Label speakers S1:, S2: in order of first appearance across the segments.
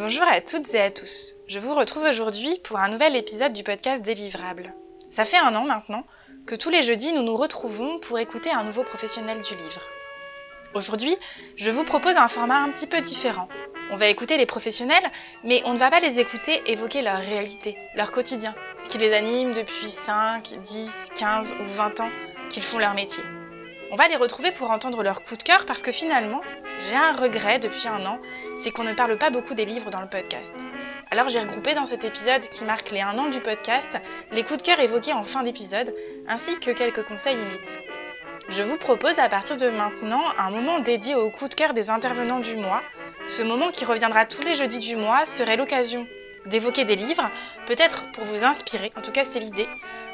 S1: Bonjour à toutes et à tous. Je vous retrouve aujourd'hui pour un nouvel épisode du podcast Délivrable. Ça fait un an maintenant que tous les jeudis nous nous retrouvons pour écouter un nouveau professionnel du livre. Aujourd'hui, je vous propose un format un petit peu différent. On va écouter les professionnels, mais on ne va pas les écouter évoquer leur réalité, leur quotidien, ce qui les anime depuis 5, 10, 15 ou 20 ans qu'ils font leur métier. On va les retrouver pour entendre leur coup de cœur parce que finalement, j'ai un regret depuis un an, c'est qu'on ne parle pas beaucoup des livres dans le podcast. Alors j'ai regroupé dans cet épisode qui marque les un an du podcast les coups de cœur évoqués en fin d'épisode, ainsi que quelques conseils inédits. Je vous propose à partir de maintenant un moment dédié au coup de cœur des intervenants du mois. Ce moment qui reviendra tous les jeudis du mois serait l'occasion d'évoquer des livres, peut-être pour vous inspirer, en tout cas c'est l'idée.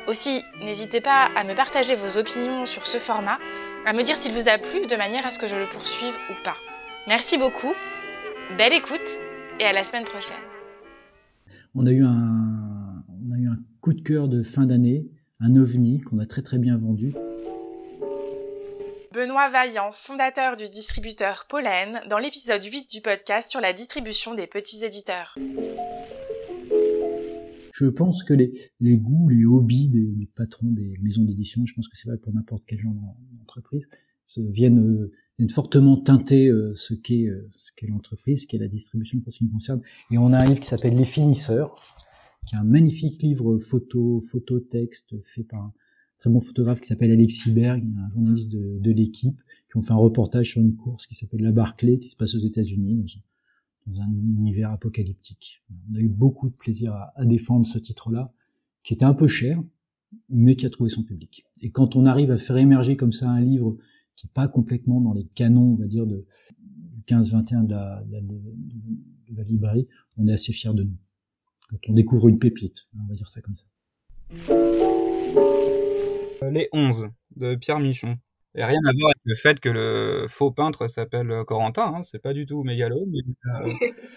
S1: Aussi, n'hésitez pas à me partager vos opinions sur ce format, à me dire s'il vous a plu de manière à ce que je le poursuive ou pas. Merci beaucoup, belle écoute et à la semaine prochaine.
S2: On a eu un, on a eu un coup de cœur de fin d'année, un ovni qu'on a très très bien vendu.
S1: Benoît Vaillant, fondateur du distributeur Pollen, dans l'épisode 8 du podcast sur la distribution des petits éditeurs
S2: je pense que les, les goûts, les hobbies des, patrons des maisons d'édition, je pense que c'est vrai pour n'importe quel genre d'entreprise, viennent, euh, viennent fortement teinter euh, ce qu'est euh, qu'est l'entreprise, ce qu'est la distribution pour ce qui me concerne. Et on a un livre qui s'appelle Les finisseurs, qui est un magnifique livre photo, photo texte fait par un très bon photographe qui s'appelle Alexis Berg, un journaliste de, de l'équipe, qui ont fait un reportage sur une course qui s'appelle la Barclay, qui se passe aux États-Unis, un univers apocalyptique. On a eu beaucoup de plaisir à, défendre ce titre-là, qui était un peu cher, mais qui a trouvé son public. Et quand on arrive à faire émerger comme ça un livre qui n'est pas complètement dans les canons, on va dire, de 15-21 de la, de, la librairie, on est assez fiers de nous. Quand on découvre une pépite, on va dire ça comme ça.
S3: Les 11 de Pierre Michon. Et rien à voir avec le fait que le faux peintre s'appelle euh, Corentin, hein, c'est pas du tout mégalo. Mais, euh,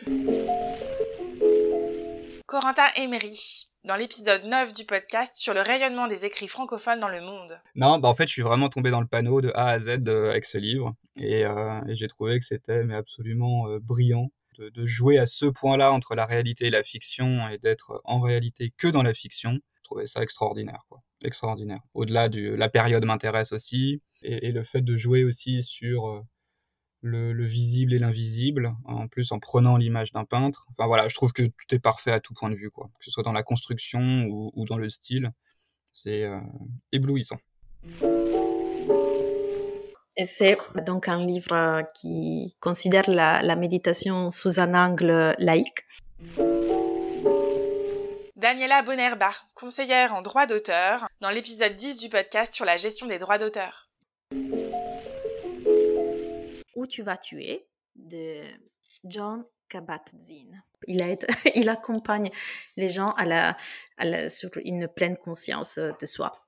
S1: Corentin Emery, dans l'épisode 9 du podcast sur le rayonnement des écrits francophones dans le monde.
S3: Non, bah en fait, je suis vraiment tombé dans le panneau de A à Z euh, avec ce livre, et, et j'ai trouvé que c'était mais absolument brillant de, de, jouer à ce point-là entre la réalité et la fiction, et d'être en réalité que dans la fiction. Je trouvais ça extraordinaire, quoi extraordinaire. Au-delà de la période m'intéresse aussi, et, le fait de jouer aussi sur euh, le, visible et l'invisible, en plus en prenant l'image d'un peintre. Enfin voilà, je trouve que tout est parfait à tout point de vue, quoi. Que ce soit dans la construction ou, dans le style, c'est euh, éblouissant.
S4: Et c'est donc un livre qui considère la, la méditation sous un angle laïque.
S1: Daniela Bonerba, conseillère en droit d'auteur, dans l'épisode 10 du podcast sur la gestion des droits d'auteur.
S4: Où tu vas tuer de John Kabat-Zinn. Il, accompagne les gens à la, sur une pleine conscience de soi.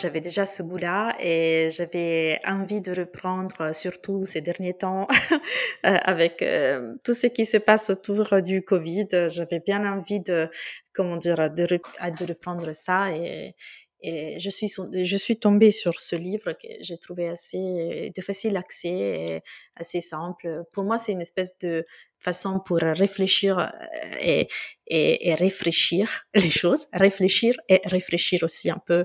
S4: J'avais déjà ce goût-là et j'avais envie de reprendre, surtout ces derniers temps, euh, avec euh, tout ce qui se passe autour du Covid. J'avais bien envie de, comment dire, de, de reprendre ça et, je suis, tombée sur ce livre que j'ai trouvé assez de facile accès et assez simple. Pour moi, c'est une espèce de façon pour réfléchir euh, et réfléchir les choses, réfléchir et réfléchir aussi un peu.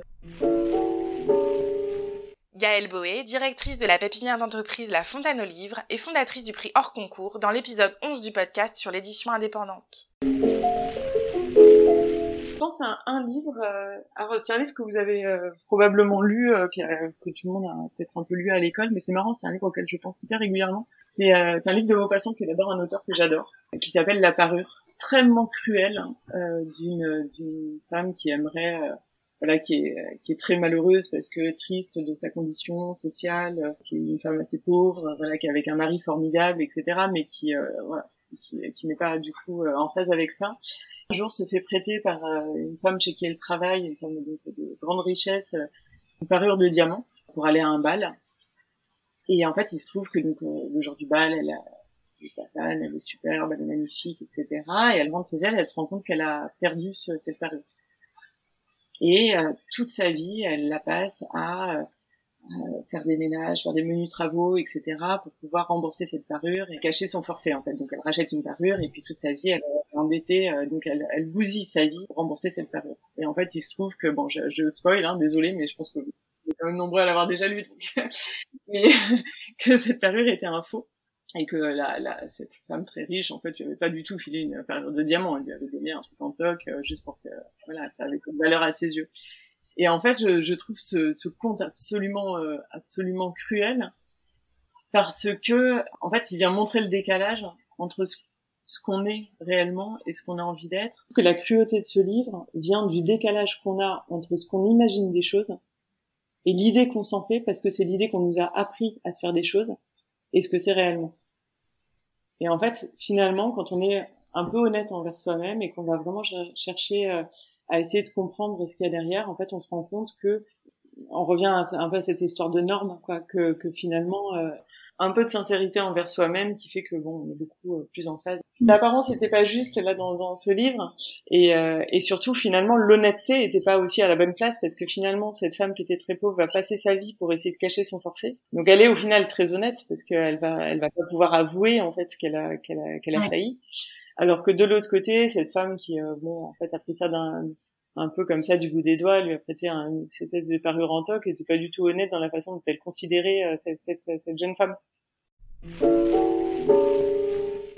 S1: Gaëlle Boé, directrice de la pépinière d'entreprise La Fontaine aux Livres et fondatrice du prix hors concours dans l'épisode 11 du podcast sur l'édition indépendante.
S5: Je pense à un livre, euh, c'est un livre que vous avez euh, probablement lu, euh, que, tout le monde a peut-être un peu lu à l'école, mais c'est marrant, c'est un livre auquel je pense hyper régulièrement. C'est un livre de Maupassant qui est d'abord un auteur que j'adore, qui s'appelle La Parure, extrêmement cruel, hein, d'une femme qui aimerait voilà qui est qui est très malheureuse parce que triste de sa condition sociale, euh, qui est une femme assez pauvre, euh, voilà qui est avec un mari formidable, etc. Mais qui euh, voilà qui, qui n'est pas du coup en phase avec ça. Un jour se fait prêter par une femme chez qui elle travaille, une femme de, de grande richesse, une parure de diamants pour aller à un bal. Et en fait, il se trouve que donc le jour du bal, elle a elle est superbe, elle est magnifique, etc. Et elle rentre chez elle, elle se rend compte qu'elle a perdu ce, cette parure. Et euh, toute sa vie, elle la passe à, faire des ménages, faire des menus travaux, etc. pour pouvoir rembourser cette parure et cacher son forfait en fait. Donc elle rachète une parure et puis toute sa vie elle est endettée, donc elle, elle bousille sa vie pour rembourser cette parure. Et en fait il se trouve que bon je, je spoil, hein, désolé mais je pense que vous êtes quand même nombreux à l'avoir déjà lu, donc mais que cette parure était un faux et que la, la, cette femme très riche, en fait, lui avait pas du tout filé une parure de diamant, elle lui avait donné un truc en toc, juste pour que, voilà, ça avait une valeur à ses yeux. Et en fait, je, je trouve ce, ce, conte absolument, euh, absolument cruel parce que, en fait, il vient montrer le décalage entre ce qu'on est réellement et ce qu'on a envie d'être. Que la cruauté de ce livre vient du décalage qu'on a entre ce qu'on imagine des choses et l'idée qu'on s'en fait, parce que c'est l'idée qu'on nous a appris à se faire des choses et ce que c'est réellement. Et en fait, finalement, quand on est un peu honnête envers soi-même et qu'on va vraiment chercher euh, à essayer de comprendre ce qu'il y a derrière, en fait, on se rend compte que on revient un peu à cette histoire de normes, quoi, que, finalement, euh, un peu de sincérité envers soi-même qui fait que bon, on est beaucoup euh, plus en phase. L'apparence n'était pas juste là dans, dans ce livre, et, euh, et surtout finalement l'honnêteté n'était pas aussi à la bonne place parce que finalement cette femme qui était très pauvre va passer sa vie pour essayer de cacher son forfait. Donc elle est au final très honnête parce qu'elle va, elle va pas pouvoir avouer en fait qu'elle a, qu'elle a, qu'elle a failli. Alors que de l'autre côté, cette femme qui, euh, bon, en fait, a pris ça d'un, un peu comme ça du bout des doigts, lui a prêté un, une espèce de parure en toc et n'était pas du tout honnête dans la façon dont elle considérait euh, cette, cette, cette, jeune femme.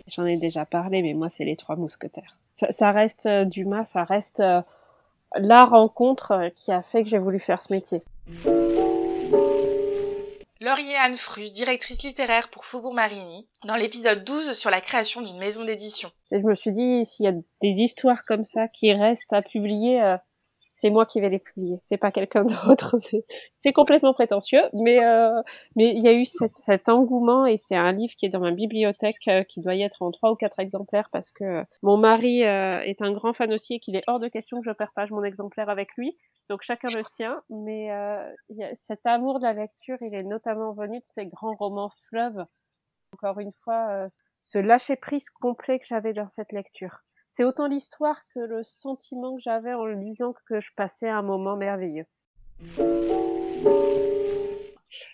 S6: J'en ai déjà parlé, mais moi, c'est les trois mousquetaires. Ça, ça reste euh, Dumas, ça reste euh, la rencontre qui a fait que j'ai voulu faire ce métier.
S1: Laurier Anne Fru, directrice littéraire pour Faubourg Marigny, dans l'épisode 12 sur la création d'une maison d'édition.
S6: Je me suis dit, s'il y a des histoires comme ça qui restent à publier, euh, c'est moi qui vais les publier. C'est pas quelqu'un d'autre. C'est complètement prétentieux, mais euh, mais il y a eu cet, engouement et c'est un livre qui est dans ma bibliothèque euh, qui doit y être en trois ou quatre exemplaires parce que mon mari est un grand fan aussi et qu'il est hors de question que je partage mon exemplaire avec lui. Donc chacun le sien, mais euh, y a cet amour de la lecture, il est notamment venu de ces grands romans fleuves. Encore une fois, euh, ce lâcher prise complet que j'avais dans cette lecture c'est autant l'histoire que le sentiment que j'avais en le lisant que je passais un moment merveilleux.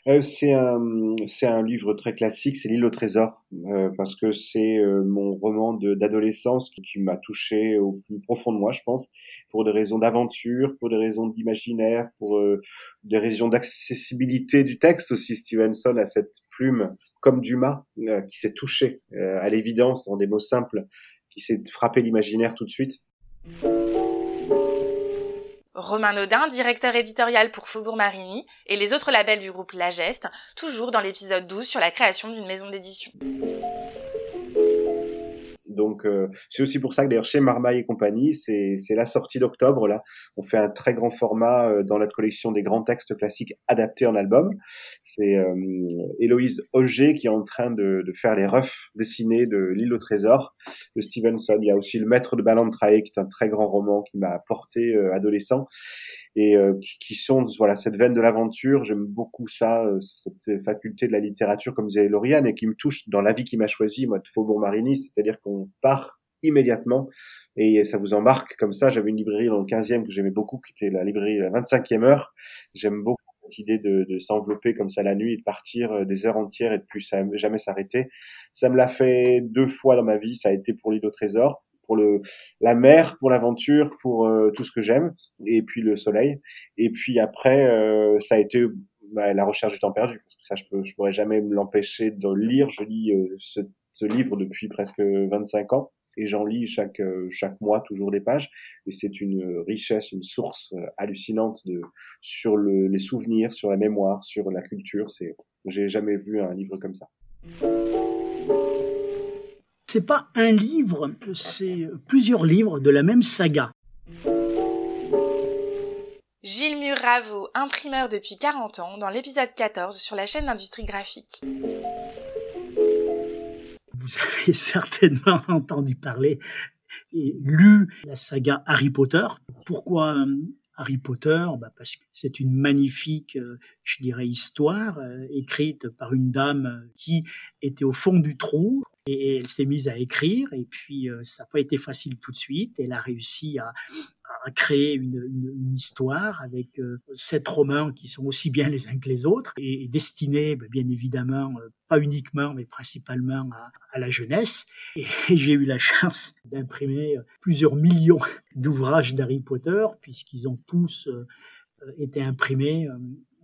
S7: Euh, c'est un, c'est un livre très classique, c'est L'île au trésor, euh, parce que c'est euh, mon roman d'adolescence qui, m'a touché au plus profond de moi, je pense, pour des raisons d'aventure, pour des raisons d'imaginaire, pour des raisons d'accessibilité du texte aussi. Stevenson a cette plume, comme Dumas, qui s'est touché à l'évidence dans des mots simples qui s'est frappé l'imaginaire tout de suite.
S1: Romain Naudin, directeur éditorial pour Faubourg Marigny et les autres labels du groupe La Geste, toujours dans l'épisode 12 sur la création d'une maison d'édition.
S7: Donc euh, c'est aussi pour ça que d'ailleurs chez Marmaille et compagnie, c'est la sortie d'octobre là. On fait un très grand format euh, dans notre collection des grands textes classiques adaptés en album. C'est euh, Héloïse Auger qui est en train de, de faire les refs dessinés de L'île au trésor de Stevenson. Il y a aussi Le Maître de Ballantrae qui est un très grand roman qui m'a porté euh, adolescent et euh, qui sont voilà cette veine de l'aventure. J'aime beaucoup ça, euh, cette faculté de la littérature, comme disait Lauriane, et qui me touche dans la vie qui m'a choisi, moi, de Faubourg-Marigny, c'est-à-dire qu'on part immédiatement et ça vous embarque comme ça. J'avais une librairie dans le 15e que j'aimais beaucoup, qui était la librairie la 25e heure. J'aime beaucoup cette idée de, de s'envelopper comme ça la nuit et de partir euh, des heures entières et de plus jamais s'arrêter. Ça me l'a fait deux fois dans ma vie. Ça a été pour l'île au trésor la mer, pour l'aventure, pour euh, tout ce que j'aime, et puis le soleil. Et puis après, euh, ça a été bah, la recherche du temps perdu. Parce que ça, je peux, pourrais jamais me l'empêcher de lire. Je lis euh, ce, livre depuis presque 25 ans. Et j'en lis chaque chaque mois toujours des pages et c'est une richesse, une source hallucinante de sur le, les souvenirs, sur la mémoire, sur la culture. C'est j'ai jamais vu un livre comme ça
S8: c'est pas un livre, c'est plusieurs livres de la même saga.
S1: Gilles Muravo, imprimeur depuis 40 ans, dans l'épisode 14 sur la chaîne d'industrie graphique.
S8: Vous avez certainement entendu parler et lu la saga Harry Potter. Pourquoi euh, Harry Potter? Bah Parce que c'est une magnifique, euh, je dirais, histoire euh, écrite par une dame qui était au fond du trou et elle s'est mise à écrire et puis euh, ça n'a pas été facile tout de suite. Elle a réussi à, créer une, histoire avec euh, sept romans qui sont aussi bien les uns que les autres et, destinés ben, bien évidemment euh, pas uniquement mais principalement à la jeunesse et, j'ai eu la chance d'imprimer plusieurs millions d'ouvrages d'Harry Potter puisqu'ils ont tous été imprimés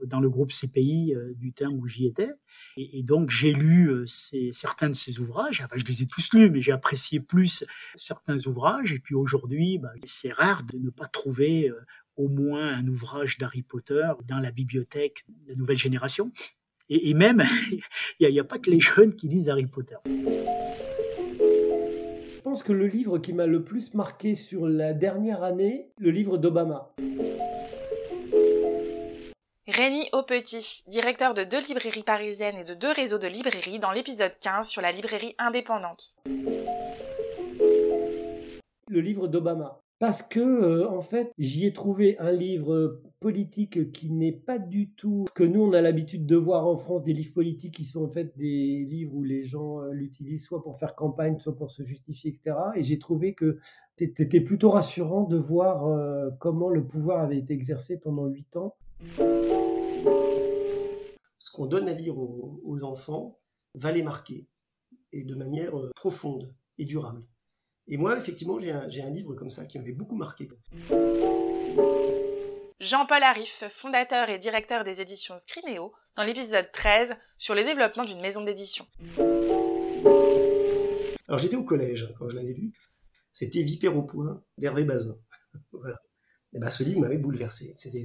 S8: dans le groupe CPI euh, du temps où j'y étais. Et, donc j'ai lu euh, certains de ces ouvrages. Enfin, je les ai tous lus, mais j'ai apprécié plus certains ouvrages. Et puis aujourd'hui, bah, c'est rare de ne pas trouver euh, au moins un ouvrage d'Harry Potter dans la bibliothèque de la nouvelle génération. Et, même, il n'y a pas que les jeunes qui lisent Harry Potter.
S9: Je pense que le livre qui m'a le plus marqué sur la dernière année, le livre d'Obama.
S1: Rémi Aupetit, directeur de deux librairies parisiennes et de deux réseaux de librairies dans l'épisode 15 sur la librairie indépendante.
S9: Le livre d'Obama. Parce que, euh, en fait, j'y ai trouvé un livre politique qui n'est pas du tout que nous, on a l'habitude de voir en France, des livres politiques qui sont en fait des livres où les gens euh, l'utilisent soit pour faire campagne, soit pour se justifier, etc. Et j'ai trouvé que c'était plutôt rassurant de voir euh, comment le pouvoir avait été exercé pendant huit ans
S10: ce qu'on donne à lire aux, enfants va les marquer, et de manière euh, profonde et durable. Et moi, effectivement, j'ai un, livre comme ça qui m'avait beaucoup marqué.
S1: Jean-Paul Arif, fondateur et directeur des éditions Scrinéo, dans l'épisode 13 sur le développement d'une maison d'édition.
S10: Alors j'étais au collège quand je l'avais lu. C'était Vipère au point d'Hervé Bazin. voilà. Et ben, ce livre m'avait bouleversé. C'était,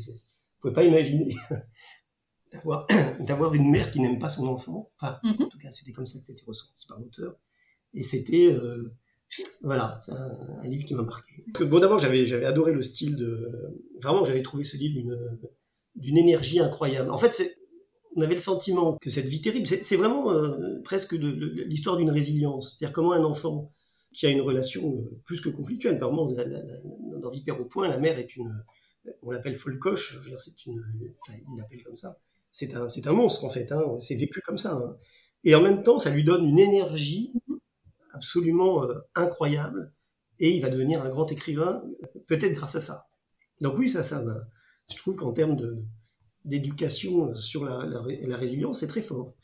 S10: pouvez pas imaginer d'avoir, d'avoir une mère qui n'aime pas son enfant. Enfin, mhm. en tout cas, c'était comme ça que c'était ressenti par l'auteur. Et c'était, euh, voilà, un, livre qui m'a marqué. bon, d'abord, j'avais, j'avais adoré le style de, vraiment, j'avais trouvé ce livre d'une, d'une énergie incroyable. En fait, c'est, on avait le sentiment que cette vie terrible, c'est, vraiment euh, presque de, l'histoire d'une résilience. C'est-à-dire comment un enfant qui a une relation euh, plus que conflictuelle, vraiment, dans Vipère au point, la mère est une, on l'appelle folcoche, c'est une, il l'appelle comme ça. C'est un, c'est un monstre en fait, hein, c'est vécu comme ça. Hein. Et en même temps, ça lui donne une énergie absolument euh, incroyable, et il va devenir un grand écrivain, peut-être grâce à ça. Donc oui, ça, ça, je trouve qu'en termes de, d'éducation sur la, la, résilience, c'est très fort.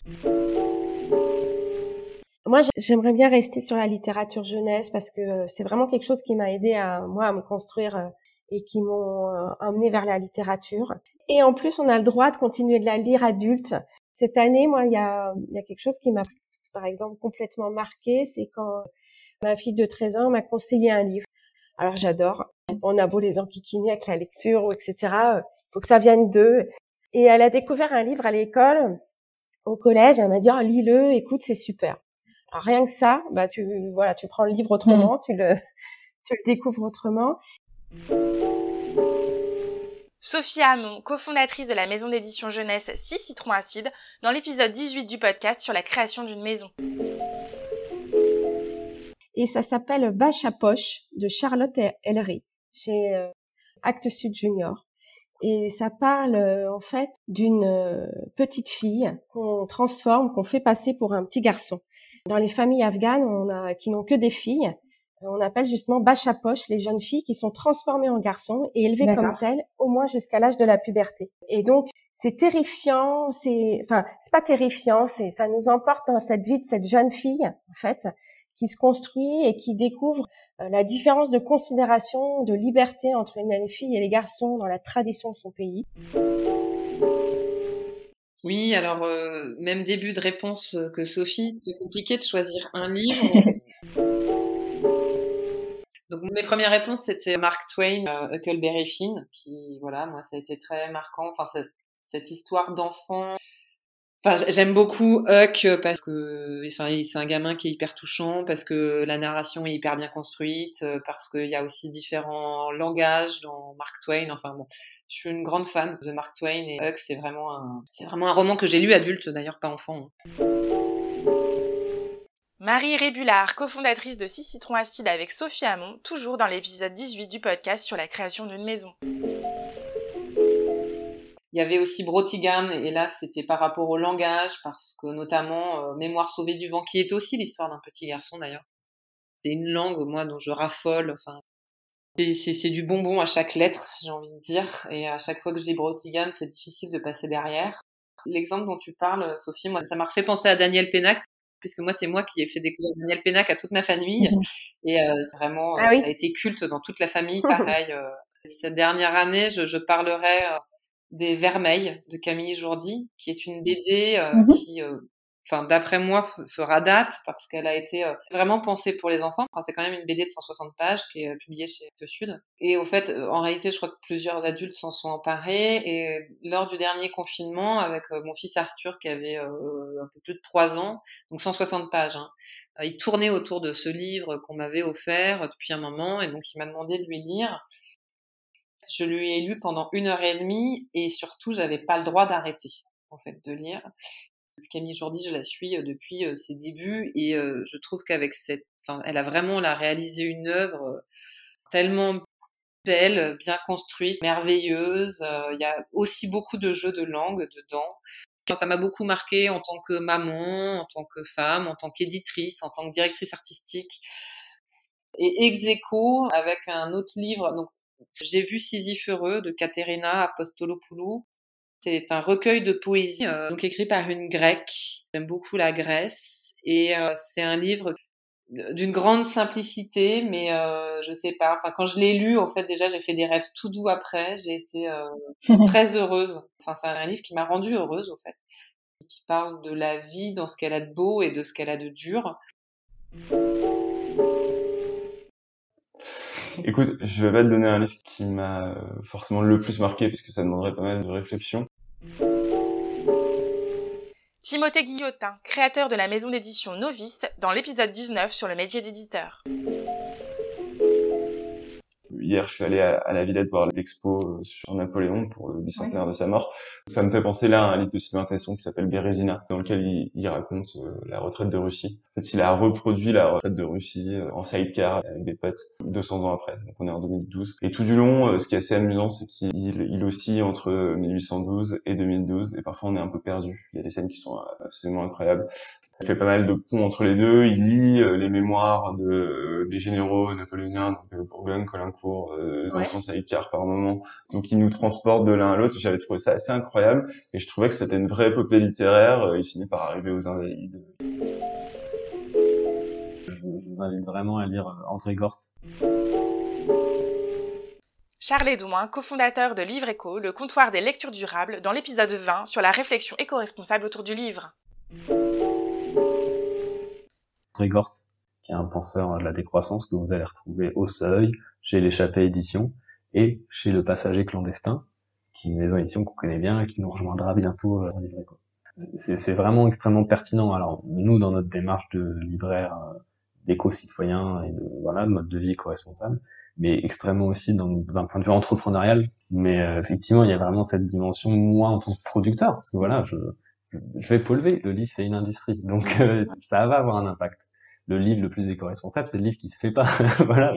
S6: Moi, j'aimerais bien rester sur la littérature jeunesse parce que euh, c'est vraiment quelque chose qui m'a aidé à moi à me construire euh, et qui m'ont euh, emmené vers la littérature. Et en plus, on a le droit de continuer de la lire adulte. Cette année, moi, il y a, y a quelque chose qui m'a, par exemple, complètement marqué, c'est quand ma fille de 13 ans m'a conseillé un livre. Alors j'adore. On a beau les enquiquiner avec la lecture ou etc. Faut que ça vienne d'eux. Et elle a découvert un livre à l'école, au collège. Elle m'a dit oh, lis-le, écoute, c'est super. Alors rien que ça, bah tu voilà, tu prends le livre autrement, mmh. tu le tu le découvres autrement.
S1: Sophie Hamon, cofondatrice de la maison d'édition jeunesse 6 Citron Acide, dans l'épisode 18 du podcast sur la création d'une maison.
S6: Et ça s'appelle Bâche à poche de Charlotte Ellery chez euh, Actes Sud Junior. Et ça parle euh, en fait d'une euh, petite fille qu'on transforme, qu'on fait passer pour un petit garçon. Dans les familles afghanes, on a, qui n'ont que des filles, on appelle justement bâche à poche les jeunes filles qui sont transformées en garçons et élevées comme telles au moins jusqu'à l'âge de la puberté. Et donc c'est terrifiant, c'est enfin c'est pas terrifiant, c'est ça nous emporte dans cette vie de cette jeune fille en fait qui se construit et qui découvre euh, la différence de considération, de liberté entre les filles et les garçons dans la tradition de son pays.
S5: Oui, alors euh, même début de réponse que Sophie, c'est compliqué de choisir un livre. Mes premières réponses c'était Mark Twain, euh, Huckleberry Finn, qui voilà moi ça a été très marquant. Enfin cette, histoire d'enfant. Enfin j'aime beaucoup Huck parce que enfin c'est un gamin qui est hyper touchant, parce que la narration est hyper bien construite, euh, parce qu'il y a aussi différents langages dans Mark Twain. Enfin bon, je suis une grande fan de Mark Twain et Huck c'est vraiment un c'est vraiment un roman que j'ai lu adulte d'ailleurs pas enfant.
S1: Marie Rébulard, cofondatrice de 6 Citrons Acides avec Sophie Hamon, toujours dans l'épisode 18 du podcast sur la création d'une maison.
S5: Il
S11: y avait aussi Brotigan, et là c'était par rapport au langage, parce que notamment euh, Mémoire sauvée du vent, qui est aussi l'histoire d'un petit garçon d'ailleurs. C'est une langue, moi, dont je raffole. Enfin, c'est du bonbon à chaque lettre, j'ai envie de dire. Et à chaque fois que je lis Brotigan, c'est difficile de passer derrière. L'exemple dont tu parles, Sophie, moi, ça m'a refait penser à Daniel Pénac, puisque moi, c'est moi qui ai fait découvrir Daniel Pénac à toute ma famille. Et euh, vraiment, ah ça a été culte dans toute la famille, pareil. Euh. cette dernière année, je, je parlerai euh, des Vermeils de Camille Jourdi, qui est une BD mhm. qui enfin d'après moi fera date parce qu'elle a été euh, vraiment pensée pour les enfants. Enfin, c'est quand même une BD de 160 pages qui est euh, publiée chez Te Sud. Et au fait, euh, en réalité, je crois que plusieurs adultes s'en sont emparés. Et lors du dernier confinement, avec mon fils Arthur qui avait un peu plus de 3 ans, donc 160 pages, hein, il tournait autour de ce livre qu'on m'avait offert depuis un moment, et donc il m'a demandé de lui lire. Je lui ai lu pendant une heure et demie, et surtout, j'avais pas le droit d'arrêter en fait de lire. Camille Jordi, je la suis euh, depuis euh, ses débuts et euh, je trouve qu'avec cette, elle a vraiment réalisé une œuvre tellement belle, bien construite, merveilleuse. Il y a aussi beaucoup de jeux de langue dedans. Ça m'a beaucoup marqué en tant que maman, en tant que femme, en tant qu'éditrice, en tant que directrice artistique. Et ex avec un autre livre, donc j'ai vu Sisyphe heureux de Katerina Apostolopoulou, c'est un recueil de poésie, euh, donc écrit par une grecque. J'aime beaucoup la Grèce et euh, c'est un livre d'une grande simplicité, mais euh, je sais pas. Enfin, quand je l'ai lu, en fait, déjà, j'ai fait des rêves tout doux après. J'ai été euh, très heureuse. Enfin, c'est un livre qui m'a rendue heureuse, au fait, qui parle de la vie dans ce qu'elle a de beau et de ce qu'elle a de dur.
S12: Écoute, je vais pas te donner un livre qui m'a forcément le plus marqué parce que ça demanderait pas mal de réflexion.
S1: Timothée Guillotin, créateur de la maison d'édition Novice, dans l'épisode 19 sur le métier d'éditeur.
S12: Hier, je suis allé à, la Villette voir l'expo euh, sur Napoléon pour le bicentenaire de sa mort. Ça me fait penser là à un livre de Sylvain Tesson qui s'appelle Bérésina, dans lequel il, raconte euh, la retraite de Russie. En fait, il a reproduit la retraite de Russie euh, en sidecar avec des potes 200 ans après. Donc on est en 2012. Et tout du long, ce qui est assez amusant, c'est qu'il il oscille entre 1812 et 2012. Et parfois, on est un peu perdu. Il y a des scènes qui sont absolument incroyables. Il fait pas mal de ponts entre les deux. Il lit euh, les mémoires de, euh, des généraux napoléoniens, donc de Bourgogne, Colincourt, euh, dans son sidecar par moment. Donc il nous transporte de l'un à l'autre. J'avais trouvé ça assez incroyable et je trouvais que c'était une vraie épopée littéraire. Il finit par arriver aux Invalides.
S13: Je vous invite vraiment à lire André Gortz.
S1: Charles Edouin, cofondateur de Livre Éco, le comptoir des lectures durables, dans l'épisode 20 sur la réflexion éco-responsable autour du livre.
S13: Grégors, qui est un penseur de la décroissance que vous allez retrouver au Seuil, chez l'échappée édition et chez le passager clandestin, qui est une maison d'édition qu'on connaît bien et qui nous rejoindra bientôt euh, en livre C'est vraiment extrêmement pertinent. Alors nous, dans notre démarche de libraire euh, d'éco-citoyen et de voilà de mode de vie éco-responsable, mais extrêmement aussi dans, un point de vue entrepreneurial. Mais euh, effectivement, il y a vraiment cette dimension moi en tant que producteur, parce que voilà, je je vais polluer. Le livre, c'est une industrie, donc euh, ça va avoir un impact. Le livre le plus éco-responsable, c'est le livre qui se fait pas. voilà,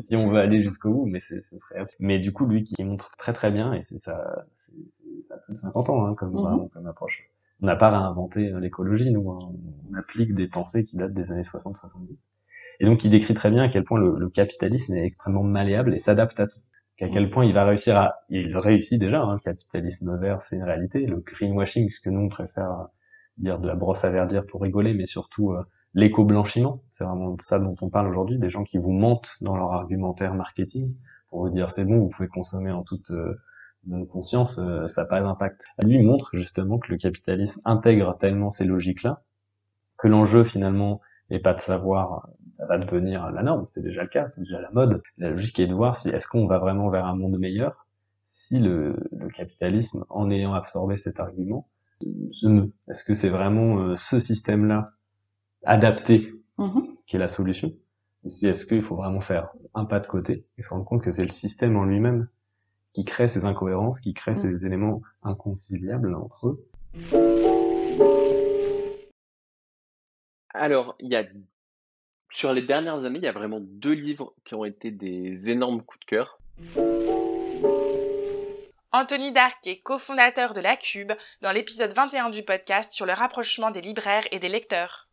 S13: si on veut aller jusqu'au bout, mais c'est, ce serait. Mais du coup, lui qui montre très très bien, et c'est ça, c'est, ça a plus de 50 ans hein, comme, mhm. comme approche. On n'a pas réinventé l'écologie, nous, hein. on applique des pensées qui datent des années 60-70. Et donc, il décrit très bien à quel point le capitalisme est extrêmement malléable et s'adapte à tout qu'à quel point il va réussir à, il réussit déjà, hein, le capitalisme vert, c'est une réalité, le greenwashing, ce que nous on préfère dire de la brosse à verdir pour rigoler, mais surtout euh, l'éco-blanchiment, c'est vraiment ça dont on parle aujourd'hui, des gens qui vous mentent dans leur argumentaire marketing pour vous dire c'est bon, vous pouvez consommer en toute euh, conscience, euh, ça n'a pas d'impact. Lui montre justement que le capitalisme intègre tellement ces logiques-là que l'enjeu finalement et pas de savoir ça va devenir la norme, c'est déjà le cas, c'est déjà la mode. La logique est de voir si est-ce qu'on va vraiment vers un monde meilleur si le, le capitalisme, en ayant absorbé cet argument, se meut. Est-ce que c'est vraiment euh, ce système-là adapté mm-hmm. qui est la solution ou si est-ce qu'il faut vraiment faire un pas de côté et se rendre compte que c'est le système en lui-même qui crée ces incohérences, qui crée mm. ces éléments inconciliables entre eux?
S14: Alors, il y a sur les dernières années, il y a vraiment deux livres qui ont été des énormes coups de cœur.
S1: Anthony Darquet, cofondateur de La Cube, dans l'épisode 21 du podcast sur le rapprochement des libraires et des lecteurs.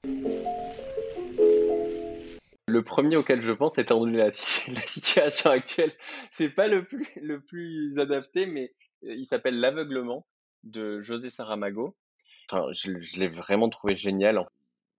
S14: Le premier auquel je pense, étant donné la, la situation actuelle, c'est pas le plus, le plus adapté, mais euh, il s'appelle L'aveuglement de José Saramago. Enfin, je, l'ai vraiment trouvé génial.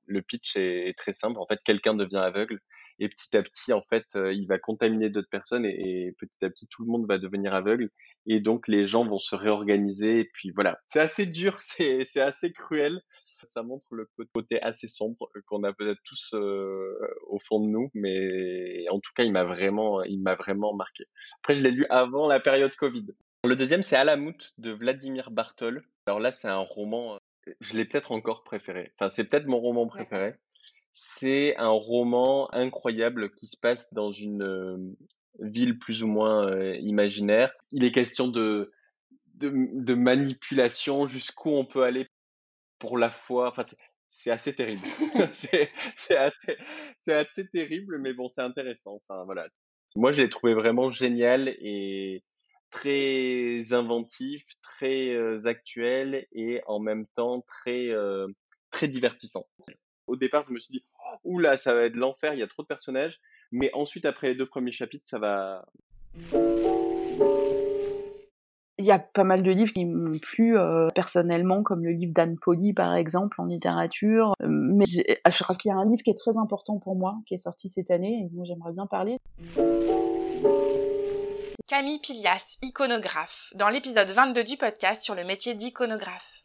S14: Le pitch est, est très simple. En fait, quelqu'un devient aveugle et petit à petit, en fait, euh, il va contaminer d'autres personnes et, et, petit à petit, tout le monde va devenir aveugle et donc les gens vont se réorganiser et puis voilà. C'est assez dur, c'est c'est assez cruel. Ça montre le côté assez sombre qu'on a peut-être tous euh, au fond de nous, mais en tout cas, il m'a vraiment, il m'a vraiment marqué. Après, je l'ai lu avant la période Covid. Le deuxième, c'est Alamout de Vladimir Bartol. Alors là, c'est un roman, je l'ai peut-être encore préféré. Enfin, c'est peut-être mon roman préféré. C'est un roman incroyable qui se passe dans une euh, ville plus ou moins euh, imaginaire. Il est question de, de, de manipulation, jusqu'où on peut aller pour la foi. Enfin, c'est assez terrible. c'est assez, assez terrible, mais bon, c'est intéressant. Enfin, voilà. Moi, je l'ai trouvé vraiment génial et très inventif, très euh, actuel et en même temps très, euh, très divertissant. Au départ, je me suis dit, ouh là, ça va être l'enfer, il y a trop de personnages. Mais ensuite, après les deux premiers chapitres, ça va.
S15: Il y a pas mal de livres qui m'ont plu euh, personnellement, comme le livre d'Anne Poli, par exemple, en littérature. Euh, mais je crois qu'il y a un livre qui est très important pour moi, qui est sorti cette année, et dont j'aimerais bien parler.
S1: Camille Pilias, iconographe, dans l'épisode 22 du podcast sur le métier d'iconographe.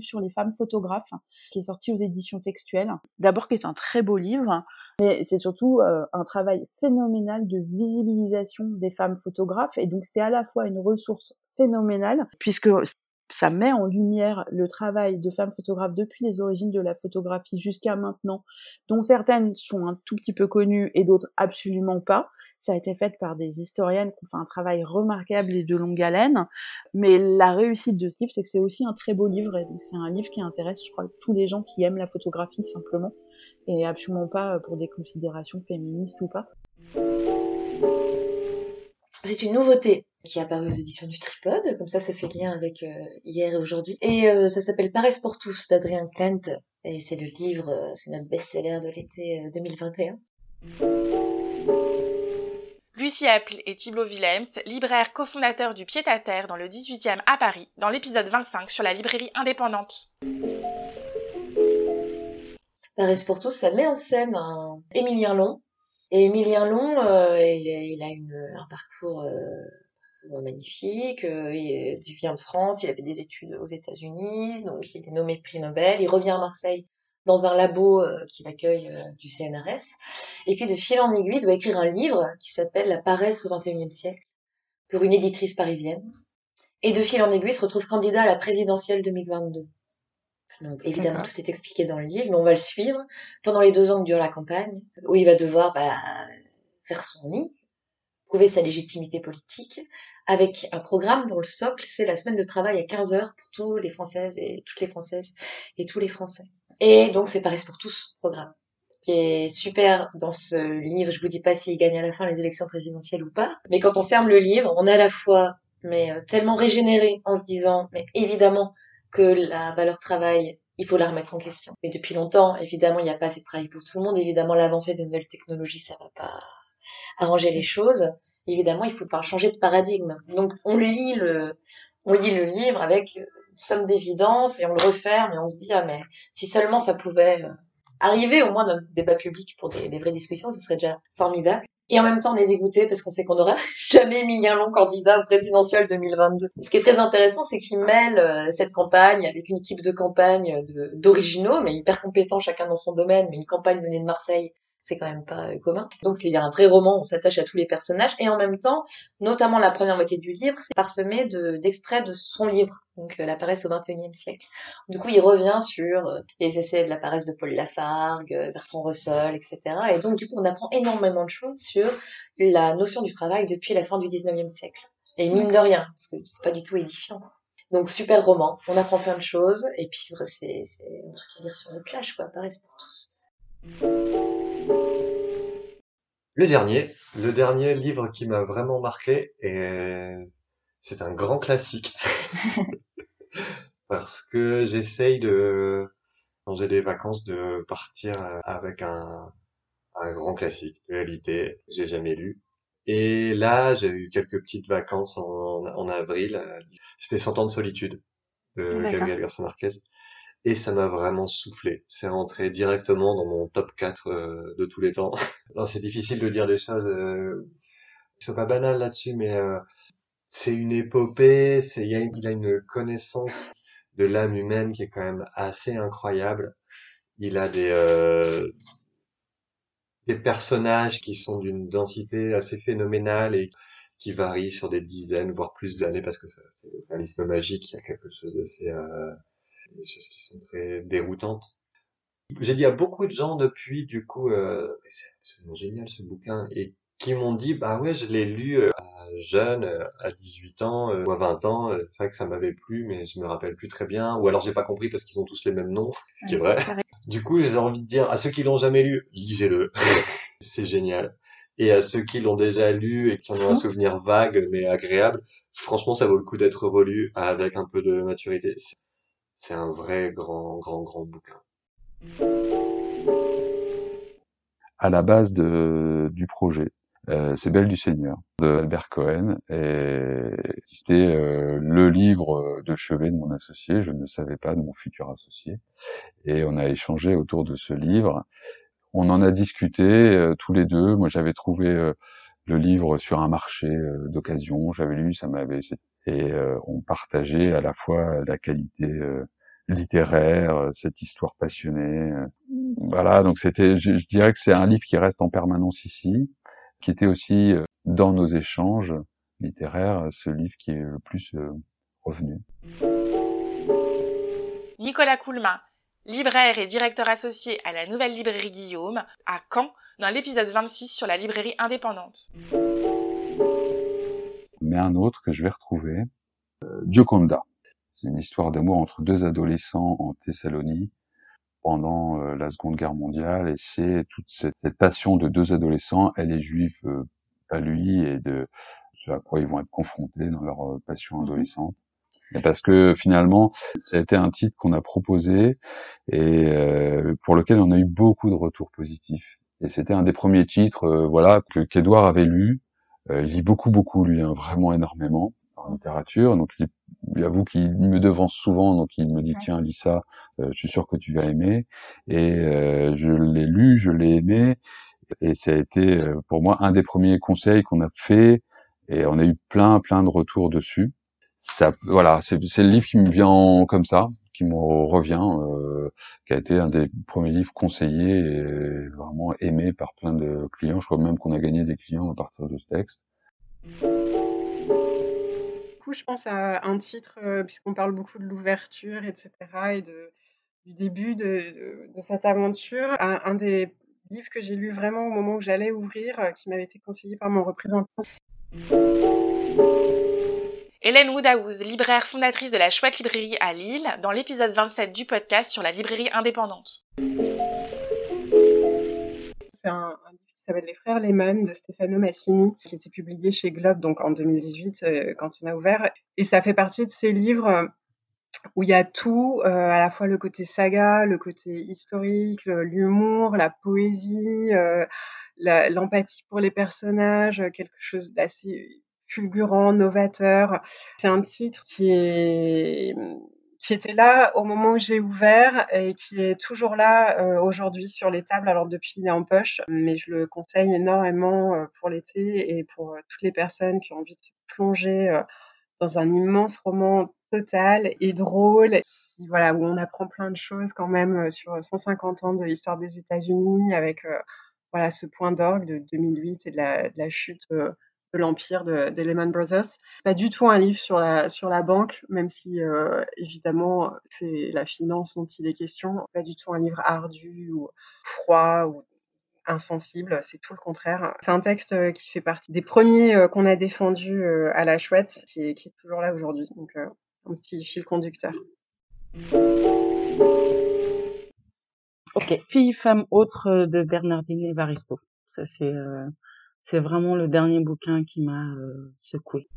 S15: Sur les femmes photographes, qui est sorti aux éditions textuelles. D'abord, qui est un très beau livre, mais c'est surtout euh, un travail phénoménal de visibilisation des femmes photographes, et donc c'est à la fois une ressource phénoménale, puisque ça met en lumière le travail de femmes photographes depuis les origines de la photographie jusqu'à maintenant, dont certaines sont un tout petit peu connues et d'autres absolument pas. Ça a été fait par des historiennes qui ont fait un travail remarquable et de longue haleine. Mais la réussite de ce livre, c'est que c'est aussi un très beau livre. Et c'est un livre qui intéresse, je crois, tous les gens qui aiment la photographie simplement, et absolument pas pour des considérations féministes ou pas.
S16: C'est une nouveauté qui est apparue aux éditions du Tripode, comme ça ça fait lien avec euh, hier et aujourd'hui. Et euh, ça s'appelle Paresse pour tous d'Adrien Klent, et c'est le livre, euh, c'est notre best-seller de l'été 2021.
S1: Lucie Apple et Thibault Willems, libraires cofondateurs du Pied-à-Terre dans le 18e à Paris, dans l'épisode 25 sur la librairie indépendante.
S16: Paresse pour tous, ça met en scène un Émilien Long, et Émilien Long, euh, il, il, a une, un parcours euh, magnifique. Euh, il vient de France, il a fait des études aux États-Unis, donc il est nommé prix Nobel. Il revient à Marseille dans un labo euh, qui l'accueille euh, du CNRS. Et puis de fil en aiguille, il doit écrire un livre qui s'appelle La paresse au XXIe siècle pour une éditrice parisienne. Et de fil en aiguille, il se retrouve candidat à la présidentielle 2022. Donc évidemment, tout est expliqué dans le livre, mais on va le suivre pendant les deux ans que dure la campagne, où il va devoir bah, faire son nid, prouver sa légitimité politique, avec un programme dont le socle, c'est la semaine de travail à 15 heures pour tous les Françaises et toutes les Françaises et tous les Français. Et donc c'est Paris pour tous programme qui est super dans ce livre. Je vous dis pas s'il gagne à la fin les élections présidentielles ou pas, mais quand on ferme le livre, on est à la fois mais euh, tellement régénéré en se disant mais évidemment que la valeur travail, il faut la remettre en question. Mais depuis longtemps, évidemment, il n'y a pas assez de travail pour tout le monde. Évidemment, l'avancée des nouvelles technologies, ça va pas arranger les choses. Évidemment, il faut changer de paradigme. Donc, on lit le, on lit le livre avec une somme d'évidence et on le referme et on se dit, ah, mais si seulement ça pouvait euh, arriver au moins dans le débat public pour des vraies discussions, ce serait déjà formidable. Et en même temps, on est dégoûté parce qu'on sait qu'on n'aura jamais Emilien Long candidat au présidentiel 2022. Ce qui est très intéressant, c'est qu'il mêle euh, cette campagne avec une équipe de campagne d'originaux, mais hyper compétents chacun dans son domaine, mais une campagne menée de Marseille c'est quand même pas euh, commun. Donc il y a un vrai roman, on s'attache à tous les personnages, et en même temps, notamment la première moitié du livre, c'est parsemé de, d'extraits de son livre, donc euh, La paresse au XXIe siècle. Du coup, il revient sur euh, les essais de la paresse de Paul Lafargue, Bertrand Russell, etc. Et donc du coup, on apprend énormément de choses sur la notion du travail depuis la fin du XIXe siècle. Et mine de rien, parce que c'est pas du tout édifiant. Donc super roman, on apprend plein de choses, et puis c'est, c'est un lire sur le plage, quoi, paresse pour tous.
S17: Le dernier, le dernier livre qui m'a vraiment marqué, et c'est un grand classique. Parce que j'essaye de, quand j'ai des vacances, de partir avec un, un grand classique de réalité que j'ai jamais lu. Et là, j'ai eu quelques petites vacances en, en avril. C'était Cent ans de solitude de. Gabriel Garcia Marquez. Et ça m'a vraiment soufflé. C'est rentré directement dans mon top 4 euh, de tous les temps. Alors c'est difficile de dire des choses euh, sont pas banales là-dessus, mais euh, c'est une épopée. C'est il a, a une connaissance de l'âme humaine qui est quand même assez incroyable. Il a des euh, des personnages qui sont d'une densité assez phénoménale et qui varient sur des dizaines, voire plus d'années, parce que c'est réalisme magique, il y a quelque chose d'assez, euh, des choses qui sont très déroutantes. J'ai dit à beaucoup de gens depuis, du coup, euh, c'est absolument génial ce bouquin, et qui m'ont dit, bah ouais, je l'ai lu euh, jeune, euh, à 18 ans, euh, ou à 20 ans, c'est vrai que ça m'avait plu, mais je me rappelle plus très bien, ou alors j'ai pas compris parce qu'ils ont tous les mêmes noms, ce qui est vrai. Du coup, j'ai envie de dire à ceux qui l'ont jamais lu, lisez-le. c'est génial. Et à ceux qui l'ont déjà lu et qui en ont un souvenir vague mais agréable, franchement, ça vaut le coup d'être relu avec un peu de maturité. C'est- un vrai grand, grand, grand bouquin.
S18: à la base de, du projet. Euh, c'est Belle du Seigneur de Albert Cohen c'était euh, le livre de chevet de mon associé, je ne savais pas de mon futur associé et on a échangé autour de ce livre. On en a discuté euh, tous les deux. Moi, j'avais trouvé euh, le livre sur un marché euh, d'occasion. J'avais lu, ça m'avait et euh, on partageait à la fois la qualité euh, littéraire, euh, cette histoire passionnée. Voilà, donc c'était, je, je dirais que c'est un livre qui reste en permanence ici, qui était aussi euh, dans nos échanges littéraires, ce livre qui est le plus euh, revenu.
S1: Nicolas Coulmin, libraire et directeur associé à la nouvelle librairie Guillaume, à Caen, dans l'épisode 26 sur la librairie indépendante.
S18: Mais un autre que je vais retrouver, euh, Gioconda. C'est une histoire d'amour entre deux adolescents en Thessalonie pendant euh, la Seconde Guerre mondiale et c'est toute cette, cette passion de deux adolescents, elle est juive, euh, pas lui, et de ce à quoi ils vont être confrontés dans leur euh, passion adolescente. Et parce que finalement, ça a été un titre qu'on a proposé et euh, pour lequel on a eu beaucoup de retours positifs. Et c'était un des premiers titres, euh, voilà, que qu'Edouard avait lu. Euh, il lit beaucoup, beaucoup, lui, hein, vraiment énormément en littérature. Donc, il, il avoue qu'il me devance souvent, donc il me dit tiens, lis ça, euh, je suis sûr que tu vas aimer. Et euh, je l'ai lu, je l'ai aimé, et ça a été euh, pour moi un des premiers conseils qu'on a fait, et on a eu plein, plein de retours dessus. Ça, voilà, c'est c'est le livre qui me vient en- comme ça, qui me revient, euh, qui a été un des premiers livres conseillés et vraiment aimé par plein de clients. Je crois même qu'on a gagné des clients à partir de ce texte.
S19: Du coup, je pense à un titre, euh, puisqu'on parle beaucoup de l'ouverture, etc., et du début de cette aventure. Un, un des livres que j'ai lu vraiment au moment où j'allais ouvrir, euh, qui m'avait été conseillé par mon représentant.
S1: Hélène Woodaouz, libraire fondatrice de la chouette librairie à Lille, dans l'épisode 27 du podcast sur la librairie indépendante.
S19: C'est un, livre qui s'appelle Les Frères Lehmann de Stefano Massini, qui était publié chez Globe donc en 2018 euh, quand on a ouvert. Et ça fait partie de ces livres euh, où il y a tout, euh, à la fois le côté saga, le côté historique, l'humour, la poésie, euh, l'empathie pour les personnages, quelque chose d'assez fulgurant, novateur. C'est un titre qui était là au moment où j'ai ouvert et qui est toujours là euh, aujourd'hui sur les tables. Alors depuis, il est en poche, mais je le conseille énormément euh, pour l'été et pour euh, toutes les personnes qui ont envie de plonger dans un immense roman total et drôle, voilà, où on apprend plein de choses quand même sur 150 ans de l'histoire des États-Unis, avec voilà ce point d'orgue de 2008 et de la, chute de l'empire de, Lehman Brothers. Pas du tout un livre sur la sur la banque, même si euh, évidemment c'est la finance dont il est question. Pas du tout un livre ardu ou froid ou insensible, c'est tout le contraire. C'est un texte euh, qui fait partie des premiers euh, qu'on a défendus euh, à la chouette, qui est, toujours là aujourd'hui. Donc un petit fil conducteur.
S20: Ok, Fille, femme, autre de Bernardine Evaristo.
S15: Ça c'est c'est vraiment le dernier bouquin qui m'a euh, secoué.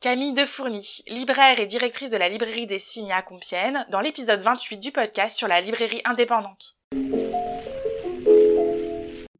S1: Camille Defourny, libraire et directrice de la librairie des Signes à Compiègne, dans l'épisode 28 du podcast sur la librairie indépendante.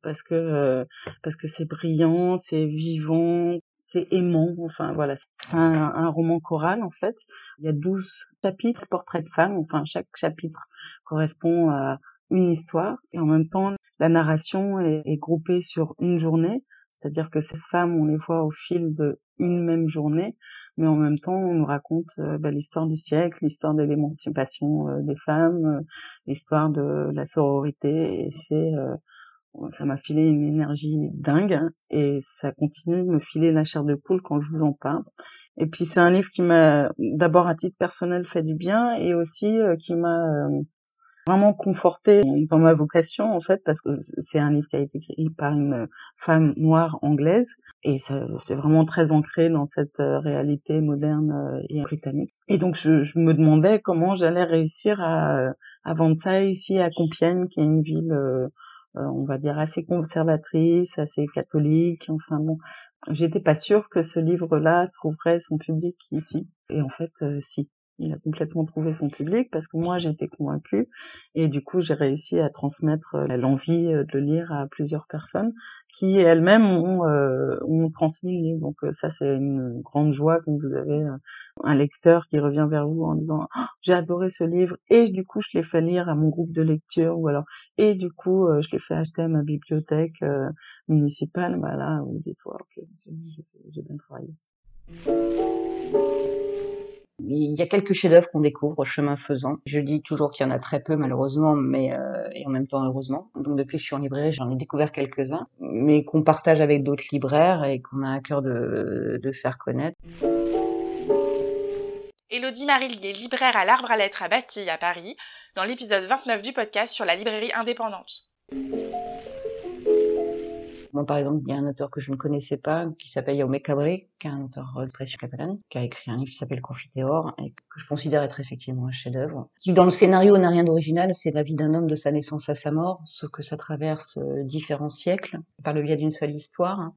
S15: Parce que euh, parce que c'est brillant, c'est vivant, c'est aimant, enfin voilà, c'est un, un, roman choral en fait. Il y a 12 chapitres, portraits de femmes, enfin chaque chapitre correspond à une histoire et en même temps la narration est, est groupée sur une journée, c'est-à-dire que ces femmes on les voit au fil de une même journée, mais en même temps on nous raconte euh, bah, l'histoire du siècle, l'histoire de l'émancipation euh, des femmes, euh, l'histoire de la sororité et c'est ça m'a filé une énergie dingue et ça continue de me filer la chair de poule quand je vous en parle. Et puis c'est un livre qui m'a d'abord à titre personnel fait du bien et aussi qui m'a vraiment conforté dans ma vocation en fait parce que c'est un livre qui a été écrit par une femme noire anglaise et c'est vraiment très ancré dans cette réalité moderne et britannique. Et donc je, je me demandais comment j'allais réussir à, à vendre ça ici à Compiègne qui est une ville on va dire assez conservatrice, assez catholique. Enfin bon, j'étais pas sûre que ce livre-là trouverait son public ici. Et en fait, si il a complètement trouvé son public parce que moi j'étais convaincue et du coup j'ai réussi à transmettre euh, l'envie euh, de le lire à plusieurs personnes qui elles-mêmes ont, euh, ont transmis le livre. Donc ça c'est une grande joie quand vous avez un lecteur qui revient vers vous en disant oh, j'ai adoré ce livre et du coup je l'ai fait lire à mon groupe de lecture ou alors et du coup je l'ai fait acheter à ma bibliothèque municipale. Bah là vous dites ok j'ai bien travaillé.
S20: Il y a quelques chefs-d'œuvre qu'on découvre chemin faisant. Je dis toujours qu'il y en a très peu malheureusement, mais euh, en même temps heureusement. Donc depuis que je suis en librairie, j'en ai découvert quelques-uns, mais qu'on partage avec d'autres libraires et qu'on a à cœur de, de faire connaître.
S1: Elodie Marillier, libraire à l'Arbre à Lettres à Bastille, à Paris, dans l'épisode 29 du podcast sur la librairie indépendante.
S20: Moi, par exemple, il y a un auteur que je ne connaissais pas, qui s'appelle Jaume Cabré, qui est un auteur de pression catalane, qui a écrit un livre qui s'appelle Confiteor, et que je considère être effectivement un chef-d'œuvre. Qui, dans le scénario, n'a rien d'original, c'est la vie d'un homme de sa naissance à sa mort, ce que ça traverse euh, différents siècles, par le biais d'une seule histoire.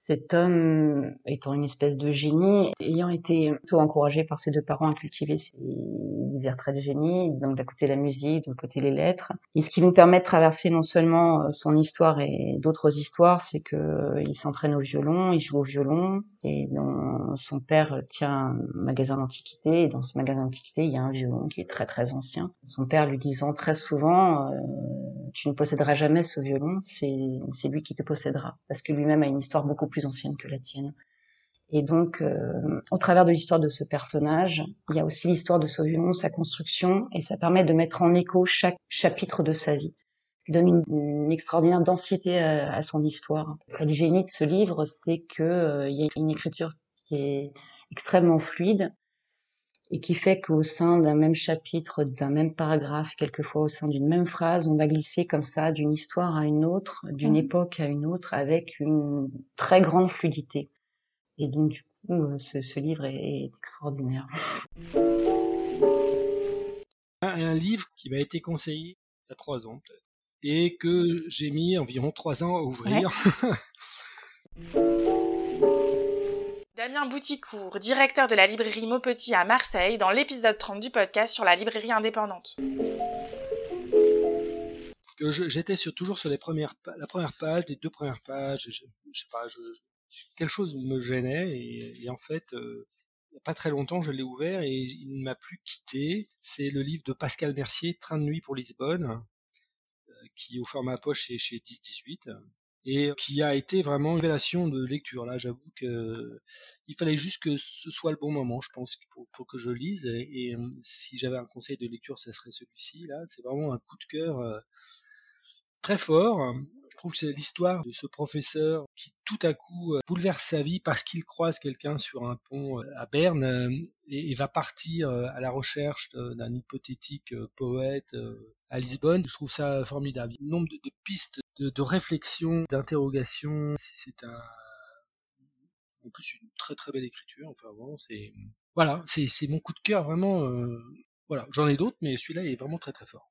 S20: Cet homme étant une espèce de génie, ayant été plutôt encouragé par ses deux parents à cultiver ses divers traits de génie, donc d'un côté la musique, de côté les lettres. Et ce qui nous permet de traverser non seulement euh, son histoire et d'autres histoires, c'est que euh, il s'entraîne au violon, il joue au violon, et son père tient un magasin d'antiquité, et dans ce magasin d'antiquité, il y a un violon qui est très très ancien. Son père lui disant très souvent, euh, tu ne posséderas jamais ce violon, c'est lui qui te possédera, parce que lui-même a une histoire beaucoup plus ancienne que la tienne. Et donc, euh, au travers de l'histoire de ce personnage, il y a aussi l'histoire de ce violon, sa construction, et ça permet de mettre en écho chaque chapitre de sa vie. Il donne une, extraordinaire densité à, à, son histoire. Le génie de ce livre, c'est que euh, il y a une écriture qui est extrêmement fluide et qui fait qu'au sein d'un même chapitre, d'un même paragraphe, quelquefois au sein d'une même phrase, on va glisser comme ça d'une histoire à une autre, d'une mmh. époque à une autre, avec une très grande fluidité. Et donc, du coup, euh, ce, ce livre est, est, extraordinaire.
S21: Un livre qui m'a été conseillé il y a trois ans, et que j'ai mis environ trois ans à ouvrir.
S1: Ouais. Damien Bouticourt, directeur de la librairie Maupetit à Marseille, dans l'épisode 30 du podcast sur la librairie indépendante.
S21: J'étais toujours sur les premières, la première page, les deux premières pages, je, sais pas, quelque chose me gênait et, et en fait, euh, il n'y a pas très longtemps, je l'ai ouvert et il ne m'a plus quitté. C'est le livre de Pascal Mercier, Train de nuit pour Lisbonne, euh, qui est au format poche chez, chez 10-18 et qui a été vraiment une révélation de lecture. Là, j'avoue que il fallait juste que ce soit le bon moment, je pense, pour, que je lise. Et, et si j'avais un conseil de lecture, ça serait celui-ci. Là, c'est vraiment un coup de cœur euh, très fort. Je trouve que c'est l'histoire de ce professeur qui tout à coup euh, bouleverse sa vie parce qu'il croise quelqu'un sur un pont euh, à Berne et, et va partir à la recherche d'un hypothétique poète à Lisbonne. Je trouve ça formidable. Le nombre de, pistes de, de réflexion, d'interrogation, c'est un en plus une très très belle écriture. Enfin vraiment, c'est voilà, c'est mon coup de cœur vraiment. Euh, voilà, j'en ai d'autres, mais celui-là est vraiment très très fort.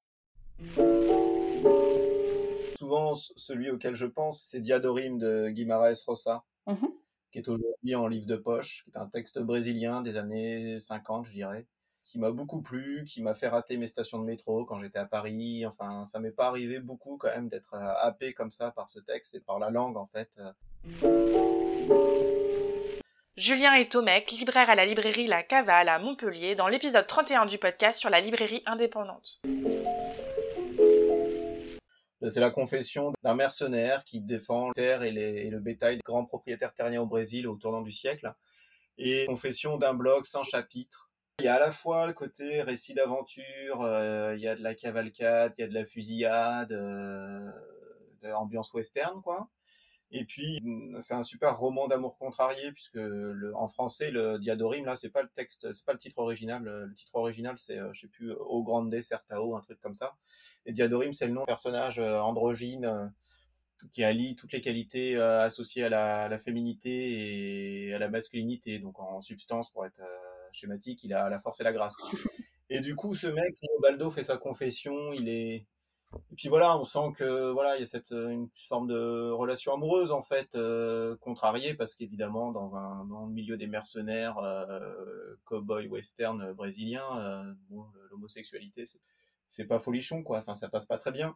S22: Souvent celui auquel je pense, c'est Diadorim de Guimarães Rosa,
S1: Mhm.
S22: qui est aujourd'hui en livre de poche, qui est un texte brésilien des années 50, je dirais, qui m'a beaucoup plu, qui m'a fait rater mes stations de métro quand j'étais à Paris. Enfin, ça m'est pas arrivé beaucoup quand même d'être euh, happé comme ça par ce texte et par la langue en fait.
S1: Julien et Tomek, libraires à la librairie La Cavale à Montpellier, dans l'épisode 31 du podcast sur la librairie indépendante.
S22: C'est la confession d'un mercenaire qui défend terre et, et le bétail des grands propriétaires terriens au Brésil au tournant du siècle. Et confession d'un blog sans chapitre. Il y a à la fois le côté récit d'aventure, euh, il y a de la cavalcade, il y a de la fusillade, euh, de ambiance western, quoi. Et puis, c'est un super roman d'amour contrarié, puisque le, en français, le Diadorim, là, c'est pas le texte, c'est pas le titre original. Le, titre original, c'est, euh, je sais plus, Au Grande Certao, un truc comme ça. Et Diadorim, c'est le nom d'un personnage euh, androgyne euh, qui allie toutes les qualités associées à la, à la féminité et à la masculinité. Donc, en substance, pour être schématique, il a la force et la grâce. Et du coup, ce mec, Baldo, fait sa confession, il est, et puis voilà, on sent que voilà, il y a cette euh, une forme de relation amoureuse en fait euh, contrariée parce qu'évidemment dans un dans le milieu des mercenaires euh, cowboy western brésiliens, euh, l'homosexualité c'est pas folichon quoi, enfin ça passe pas très bien.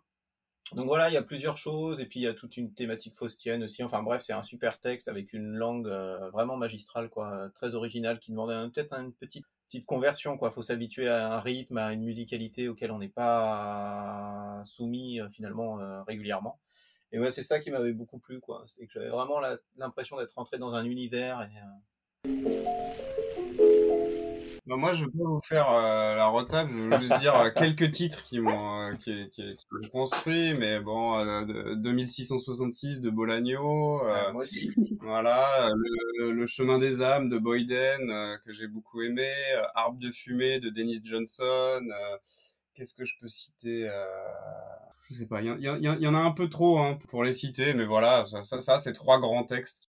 S22: Donc voilà, il y a plusieurs choses et puis il y a toute une thématique faustienne aussi. Enfin bref, c'est un super texte avec une langue vraiment magistrale quoi, très originale qui demande peut-être une petite petite conversion quoi. Faut s'habituer à un rythme, à une musicalité auquel on n'est pas soumis euh, finalement euh, régulièrement. Et ouais, c'est ça qui m'avait beaucoup plu quoi. C'est que j'avais vraiment l'impression d'être rentré dans un univers euh,
S23: Bah, moi, je vais pas vous faire euh, la retape, je veux juste dire euh, quelques titres qui m'ont euh, qui, qui, qui m'ont construit, mais bon, euh, de- 2666 de Bolagno, euh,
S22: moi aussi.
S23: voilà, le, le chemin des âmes de Boyden euh, que j'ai beaucoup aimé, euh, Arbre de fumée de Dennis Johnson, euh, qu'est-ce que je peux citer euh, Je sais pas, il y, y y en a un peu trop hein, pour les citer, mais voilà, ça, ça, ça c'est trois grands textes.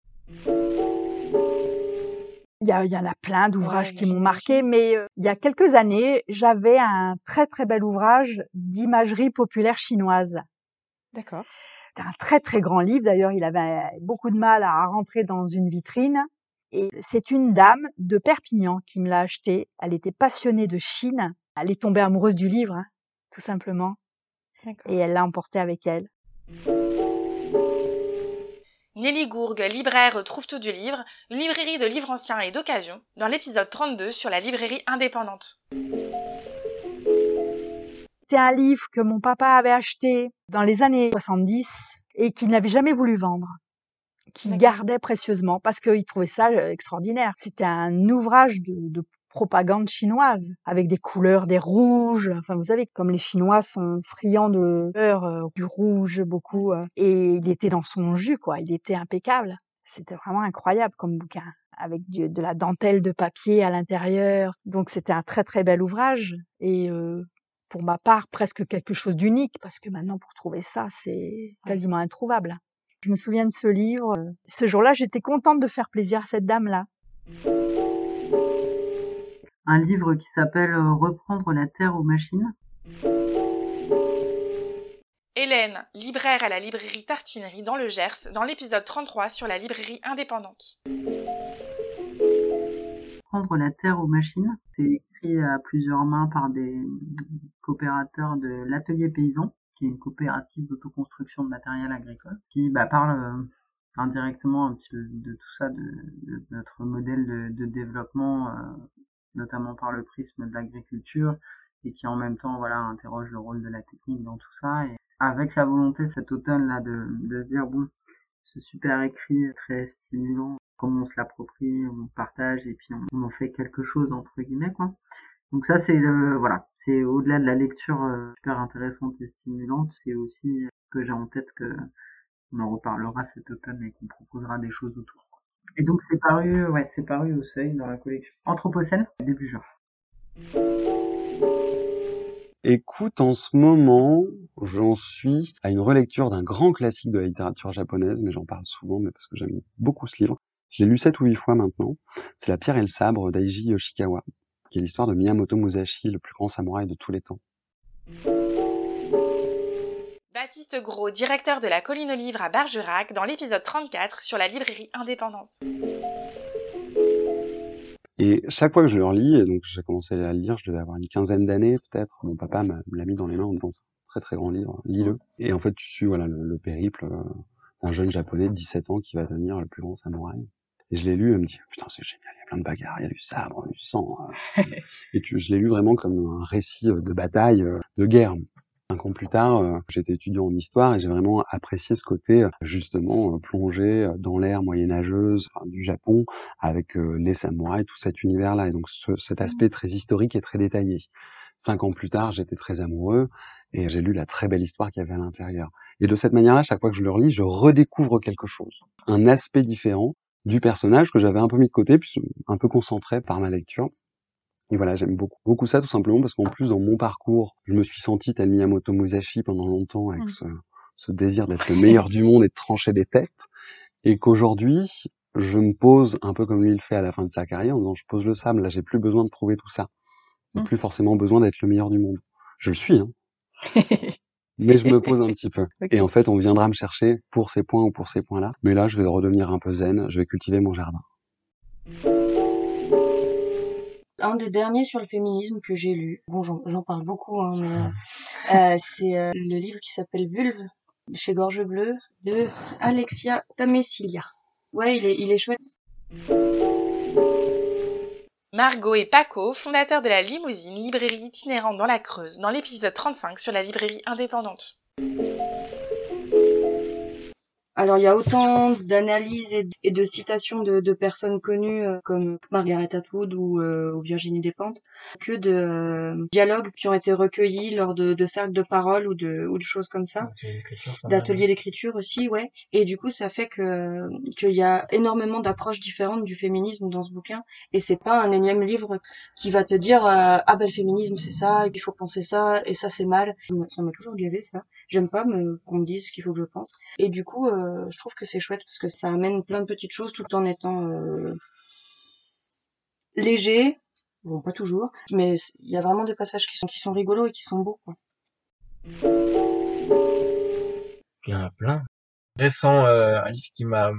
S24: Il y, a- il y en a plein d'ouvrages qui m'ont marqué, mais euh, il y a quelques années, j'avais un très très bel ouvrage d'imagerie populaire chinoise.
S1: D'accord.
S24: C'est un très très grand livre. D'ailleurs, il avait beaucoup de mal à rentrer dans une vitrine. Et c'est une dame de Perpignan qui me l'a acheté. Elle était passionnée de Chine. Elle est tombée amoureuse du livre, hein, tout simplement. Et elle l'a emporté avec elle.
S1: Nelly Gourgue, libraire Trouve tout du livre, une librairie de livres anciens et d'occasion, dans l'épisode 32 sur la librairie indépendante.
S24: C'est un livre que mon papa avait acheté dans les années 70 et qu'il n'avait jamais voulu vendre, qu'il gardait précieusement parce qu'il trouvait ça euh, extraordinaire. C'était un ouvrage de, de propagande chinoise avec des couleurs, des rouges. Enfin, vous savez, comme les Chinois sont friands de couleurs, euh, du rouge beaucoup. euh, et il était dans son jus, quoi. Il était impeccable. C'était vraiment incroyable comme bouquin avec de la dentelle de papier à l'intérieur. Donc c'était un très très bel ouvrage et euh, pour ma part presque quelque chose d'unique parce que maintenant pour trouver ça c'est quasiment introuvable. Je me souviens de ce livre. Ce jour-là, j'étais contente de faire plaisir à cette dame-là.
S25: Un livre qui s'appelle euh, Reprendre la terre aux machines.
S1: Hélène, libraire à la librairie Tartinerie dans le Gers, dans l'épisode 33 sur la librairie indépendante.
S25: Reprendre la terre aux machines. C'est écrit à plusieurs mains par des coopérateurs de l'Atelier Paysan, qui est une coopérative d'autoconstruction de matériel agricole, qui bah, parle euh, indirectement un petit peu de tout ça, de, de notre modèle de, de développement, euh, notamment par le prisme de l'agriculture, et qui en même temps voilà interroge le rôle de la technique dans tout ça. Et avec la volonté cet automne là de, de dire bon ce super écrit très stimulant comment on se l'approprie on partage et puis on, en fait quelque chose entre guillemets quoi. Donc ça c'est le voilà c'est au-delà de la lecture euh, super intéressante et stimulante c'est aussi que j'ai en tête que on en reparlera cet automne et qu'on proposera des choses autour et donc c'est paru ouais c'est paru au seuil dans la collection Anthropocène début juin
S26: Écoute, en ce moment, j'en suis à une relecture d'un grand classique de la littérature japonaise, mais j'en parle souvent, mais parce que j'aime beaucoup ce livre. Je l'ai lu sept ou huit fois maintenant. C'est La pierre et le sabre d'Aiji Yoshikawa, qui est l'histoire de Miyamoto Musashi, le plus grand samouraï de tous les temps.
S1: Baptiste Gros, directeur de la Colline aux Livres à Bergerac, dans l'épisode 34 sur la librairie indépendante.
S26: Et chaque fois que je le relis, et donc j'ai commencé à le lire, je devais avoir une quinzaine d'années peut-être, mon papa l'a mis dans les mains en disant très très grand livre, lis-le. Et en fait tu suis voilà le, le périple euh, d'un jeune japonais de 17 ans qui va devenir le plus grand samouraï. Et je l'ai lu et me dit putain c'est génial, il y a plein de bagarres, il y a du sabre, du sang. euh. et tu, je l'ai lu vraiment comme un récit euh, de bataille, de guerre. Cinq ans plus tard, euh, j'étais étudiant en histoire et j'ai vraiment apprécié ce côté euh, justement euh, plongé dans l'ère moyenâgeuse enfin, du Japon avec les samouraïs, tout cet univers-là. Et donc ce- cet aspect très historique et très détaillé. Cinq ans plus tard, j'étais très amoureux et j'ai lu la très belle histoire qu'il y avait à l'intérieur. Et de cette manière-là, chaque fois que je le relis, je redécouvre quelque chose, un aspect différent du personnage que j'avais un peu mis de côté, puis un peu concentré par ma lecture. Et voilà, j'aime beaucoup, beaucoup ça tout simplement parce qu'en plus dans mon parcours, je me suis senti tel Miyamoto Musashi pendant longtemps avec
S27: Mm.
S26: ce, ce désir d'être le meilleur du monde et de trancher des têtes, et qu'aujourd'hui je me pose un peu comme lui le fait à la fin de sa carrière en disant je pose le sable, là j'ai plus besoin de prouver tout ça, j'ai
S27: Mm.
S26: plus forcément besoin d'être le meilleur du monde. Je le suis, hein. mais je me pose un petit peu. Et en fait, on viendra me chercher pour ces points ou pour ces points-là. Mais là, je vais redevenir un peu zen, je vais cultiver mon jardin.
S28: Un des derniers sur le féminisme que j'ai lu, bon j'en parle beaucoup, hein, mais euh, c'est euh, le livre qui s'appelle Vulve chez Gorge Bleue de Alexia Tamesilia. Ouais, il est, il est chouette.
S1: Margot et Paco, fondateurs de la Limousine, librairie itinérante dans la Creuse, dans l'épisode 35 sur la librairie indépendante.
S28: Alors il y a autant d'analyses et, et de citations de, de personnes connues euh, comme Margaret Atwood ou, euh, ou Virginie Despentes que de euh, dialogues qui ont été recueillis lors de, de cercles de parole ou de, ou de choses comme ça. D'ateliers d'écriture aussi, ouais. Et du coup, ça fait que qu'il y a énormément d'approches différentes du féminisme dans ce bouquin. Et c'est pas un énième livre qui va te dire ah ben le féminisme c'est ça, et puis il faut penser ça, et ça c'est mal. Ça m'a toujours gavé ça. J'aime pas qu'on me dise ce qu'il faut que je pense. Et du coup, euh, je trouve que c'est chouette parce que ça amène plein de petites choses tout en étant euh, léger. Bon, pas toujours, mais il y a vraiment des passages qui sont rigolos et qui sont beaux. Quoi.
S27: Il y en a plein. Récent, euh, un livre qui m'a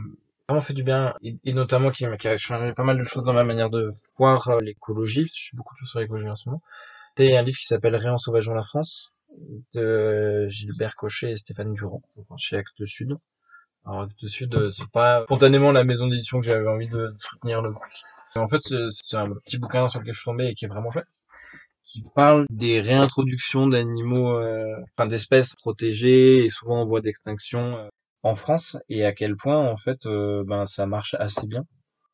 S27: vraiment fait du bien, et, notamment qui, qui a changé pas mal de choses dans ma manière de voir l'écologie, je suis beaucoup de choses sur l'écologie en ce moment. C'est un livre qui s'appelle Réensauvageons la France, de Gilbert Cochet et Stéphane Durand, chez Actes Sud. Alors, Actes Sud, euh, c'est pas spontanément la maison d'édition que j'avais envie de soutenir le plus. En fait, c'est un petit bouquin sur lequel je suis tombé et qui est vraiment chouette qui parle des réintroductions d'animaux, euh, enfin d'espèces protégées et souvent en voie d'extinction euh, en France et à quel point en fait euh, ben ça marche assez bien.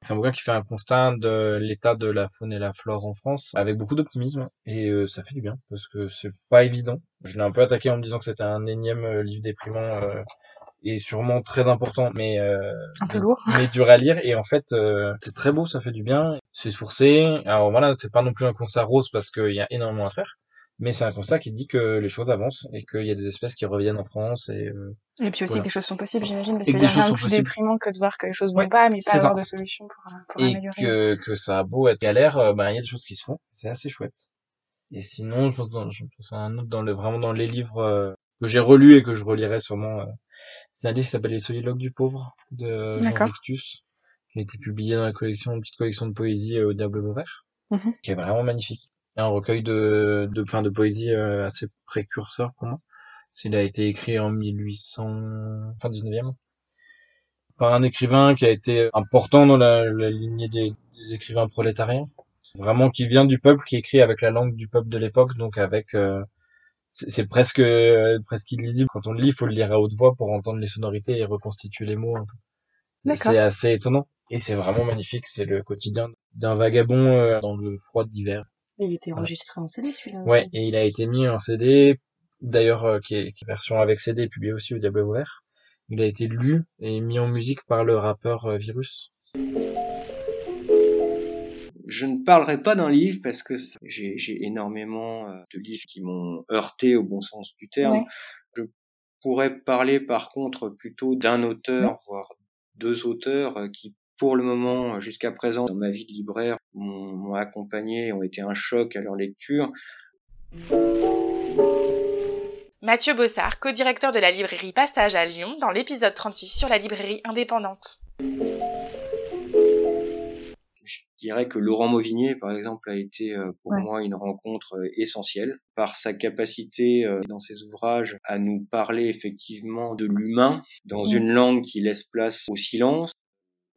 S27: C'est un bouquin qui fait un constat de l'état de la faune et la flore en France avec beaucoup d'optimisme et euh, ça fait du bien parce que c'est pas évident. Je l'ai un peu attaqué en me disant que c'était un énième euh, livre déprimant euh, et sûrement très important mais euh,
S1: Un peu lourd.
S27: mais dur à lire et en fait euh, c'est très beau ça fait du bien c'est sourcé alors voilà c'est pas non plus un constat rose parce qu'il y a énormément à faire mais c'est un constat qui dit que les choses avancent et qu'il y a des espèces qui reviennent en France et euh,
S1: Et puis aussi
S27: voilà.
S1: que des choses sont possibles, j'imagine, parce
S27: que
S1: y a
S27: des choses
S1: rien de plus
S27: possibles.
S1: déprimant que de voir que les choses vont
S27: Ouais,
S1: pas, mais pas
S27: c'est ça.
S1: avoir de solution pour, euh, pour
S27: et
S1: améliorer.
S27: que que ça a beau être galère euh, ben il y a des choses qui se font c'est assez chouette et sinon je pense, dans, je pense à un autre dans le vraiment dans les livres euh, que j'ai relus et que je relirai sûrement euh, c'est un livre qui s'appelle Les soliloques du pauvre de Jean. Victus qui a été publié dans la collection une petite collection de poésie euh, au Diable Vauvert
S1: Mhm.
S27: qui est vraiment magnifique un recueil de de fin de poésie euh, assez précurseur pour moi. Il a été écrit en 1800 fin 19e par un écrivain qui a été important dans la, la lignée des, des écrivains prolétariens. Vraiment qui vient du peuple qui écrit avec la langue du peuple de l'époque donc avec euh, c'est presque euh, presque illisible. Quand on le lit il faut le lire à haute voix pour entendre les sonorités et reconstituer les mots c'est assez étonnant. Et c'est vraiment magnifique. C'est le quotidien d'un vagabond euh, dans le froid d'hiver
S28: Il était
S27: Voilà.
S28: enregistré en CD celui-là.
S27: Ouais,
S28: aussi.
S27: et il a été mis en CD, d'ailleurs, euh, qui, est, qui est version avec CD, publié aussi au Diable Ouvert. Il a été lu et mis en musique par le rappeur euh, Virus.
S29: Je ne parlerai pas d'un livre parce que j'ai j'ai énormément euh, de livres qui m'ont heurté au bon sens du terme.
S1: Ouais.
S29: Je pourrais parler par contre plutôt d'un auteur, voire deux auteurs qui, pour le moment, euh, jusqu'à présent, dans ma vie de libraire, m'ont accompagné ont été un choc à leur lecture.
S1: Mathieu Bossard, co-directeur de la librairie Passage à Lyon, dans l'épisode 36 sur la librairie indépendante.
S27: Je dirais que Laurent Mauvigné, par exemple, a été euh, pour
S30: Ouais.
S27: moi une rencontre euh, essentielle par sa capacité dans ses ouvrages à nous parler effectivement de l'humain dans
S30: Mm.
S27: une langue qui laisse place au silence,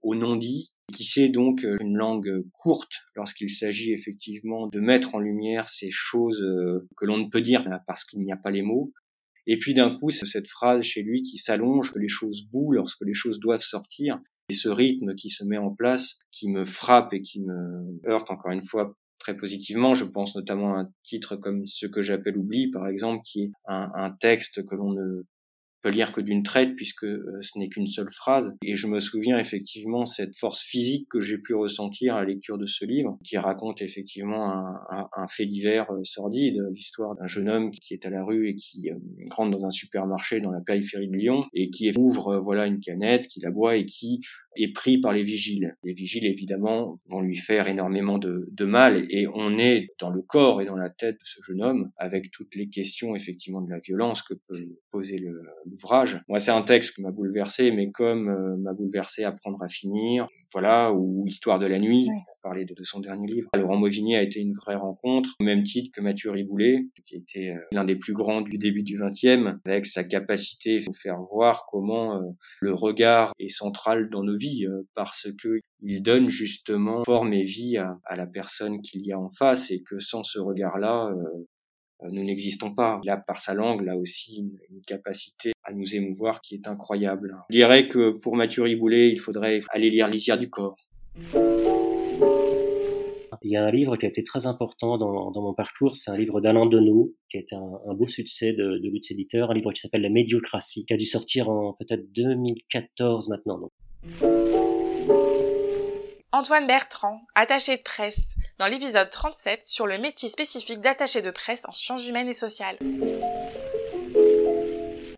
S27: au non-dit, qui sait donc euh, une langue courte lorsqu'il s'agit effectivement de mettre en lumière ces choses euh, que l'on ne peut dire parce qu'il n'y a pas les mots. Et puis d'un coup, c'est cette phrase chez lui qui s'allonge, que les choses bougent lorsque les choses doivent sortir. Et ce rythme qui se met en place, qui me frappe et qui me heurte encore une fois très positivement. Je pense notamment à un titre comme Ce que j'appelle oubli, par exemple, qui est un, un texte que l'on ne peut lire que d'une traite puisque euh, ce n'est qu'une seule phrase. Et je me souviens effectivement cette force physique que j'ai pu ressentir à la lecture de ce livre, qui raconte effectivement un, un- fait divers euh, sordide, l'histoire d'un jeune homme qui est à la rue et qui euh, rentre dans un supermarché dans la périphérie de Lyon et qui ouvre voilà une canette, qui la boit et qui est pris par les vigiles. Les vigiles, évidemment, vont lui faire énormément de, de mal et on est dans le corps et dans la tête de ce jeune homme avec toutes les questions, effectivement, de la violence que peut poser l'ouvrage. Moi, c'est un texte qui m'a bouleversé, mais comme euh, m'a bouleversé Apprendre à finir, voilà, ou Histoire de la nuit, pour parler de, de son dernier livre. Laurent Mauvigny a été une vraie rencontre, au même titre que Mathieu Riboulet, qui était euh, l'un des plus grands du début du XXe, avec sa capacité à faire voir comment euh, le regard est central dans nos vies, euh, parce que il donne justement forme et vie à, à la personne qu'il y a en face, et que sans ce regard-là, nous n'existons pas. Là, par sa langue, là aussi, une, capacité à nous émouvoir qui est incroyable. Je dirais que pour Mathieu Riboulet, il faudrait aller lire Lisière du corps.
S31: Il y a un livre qui a été très important dans, mon parcours, c'est un livre d'Alain Deneau, qui a été un, beau succès de, de Éditeur, un livre qui s'appelle La médiocratie, qui a dû sortir en peut-être 2014 maintenant.
S1: Antoine Bertrand, attaché de presse, dans l'épisode 37 sur le métier spécifique d'attaché de presse en sciences humaines et sociales.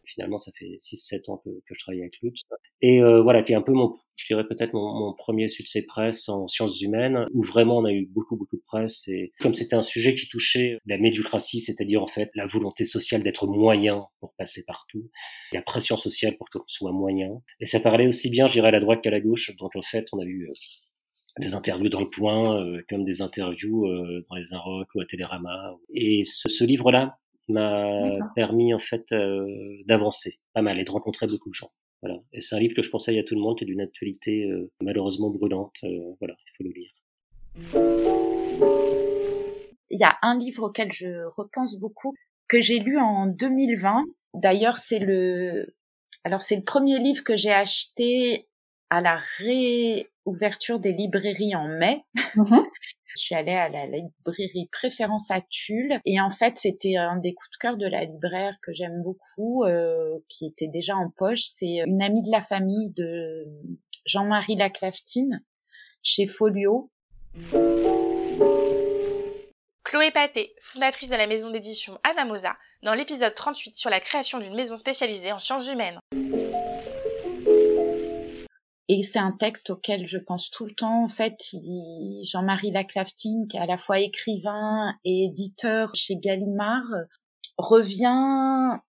S31: Finalement, ça fait 6-7 ans que, je travaille avec Lutz. Et euh, voilà, qui est un peu mon, je dirais peut-être mon, mon premier succès presse en sciences humaines, où vraiment on a eu beaucoup, beaucoup de presse. Et comme c'était un sujet qui touchait la médiocratie, c'est-à-dire en fait la volonté sociale d'être moyen pour passer partout, la pression sociale pour qu'on soit moyen. Et ça parlait aussi bien, je dirais, à la droite qu'à la gauche. Donc en fait, on a eu euh, des interviews dans le point, euh, comme des interviews euh, dans les Inrocks ou à Télérama. Et ce, ce livre-là m'a permis en fait euh, d'avancer pas mal et de rencontrer beaucoup de gens. Voilà. Et c'est un livre que je conseille à tout le monde, qui est d'une actualité euh, malheureusement brûlante. Euh, voilà, il faut le lire.
S32: Il y a un livre auquel je repense beaucoup que j'ai lu en 2020. D'ailleurs, c'est le alors c'est le premier livre que j'ai acheté à la réouverture des librairies en mai. Je suis allée à la librairie Préférence à Tulle et en fait c'était un des coups de cœur de la libraire que j'aime beaucoup, euh, qui était déjà en poche. C'est une amie de la famille de Jean-Marie Laclaftine chez Folio.
S1: Chloé Paté, fondatrice de la maison d'édition Anamosa, dans l'épisode 38 sur la création d'une maison spécialisée en sciences humaines.
S32: Et c'est un texte auquel je pense tout le temps. En fait, Jean-Marie Laclaftine, qui est à la fois écrivain et éditeur chez Gallimard, revient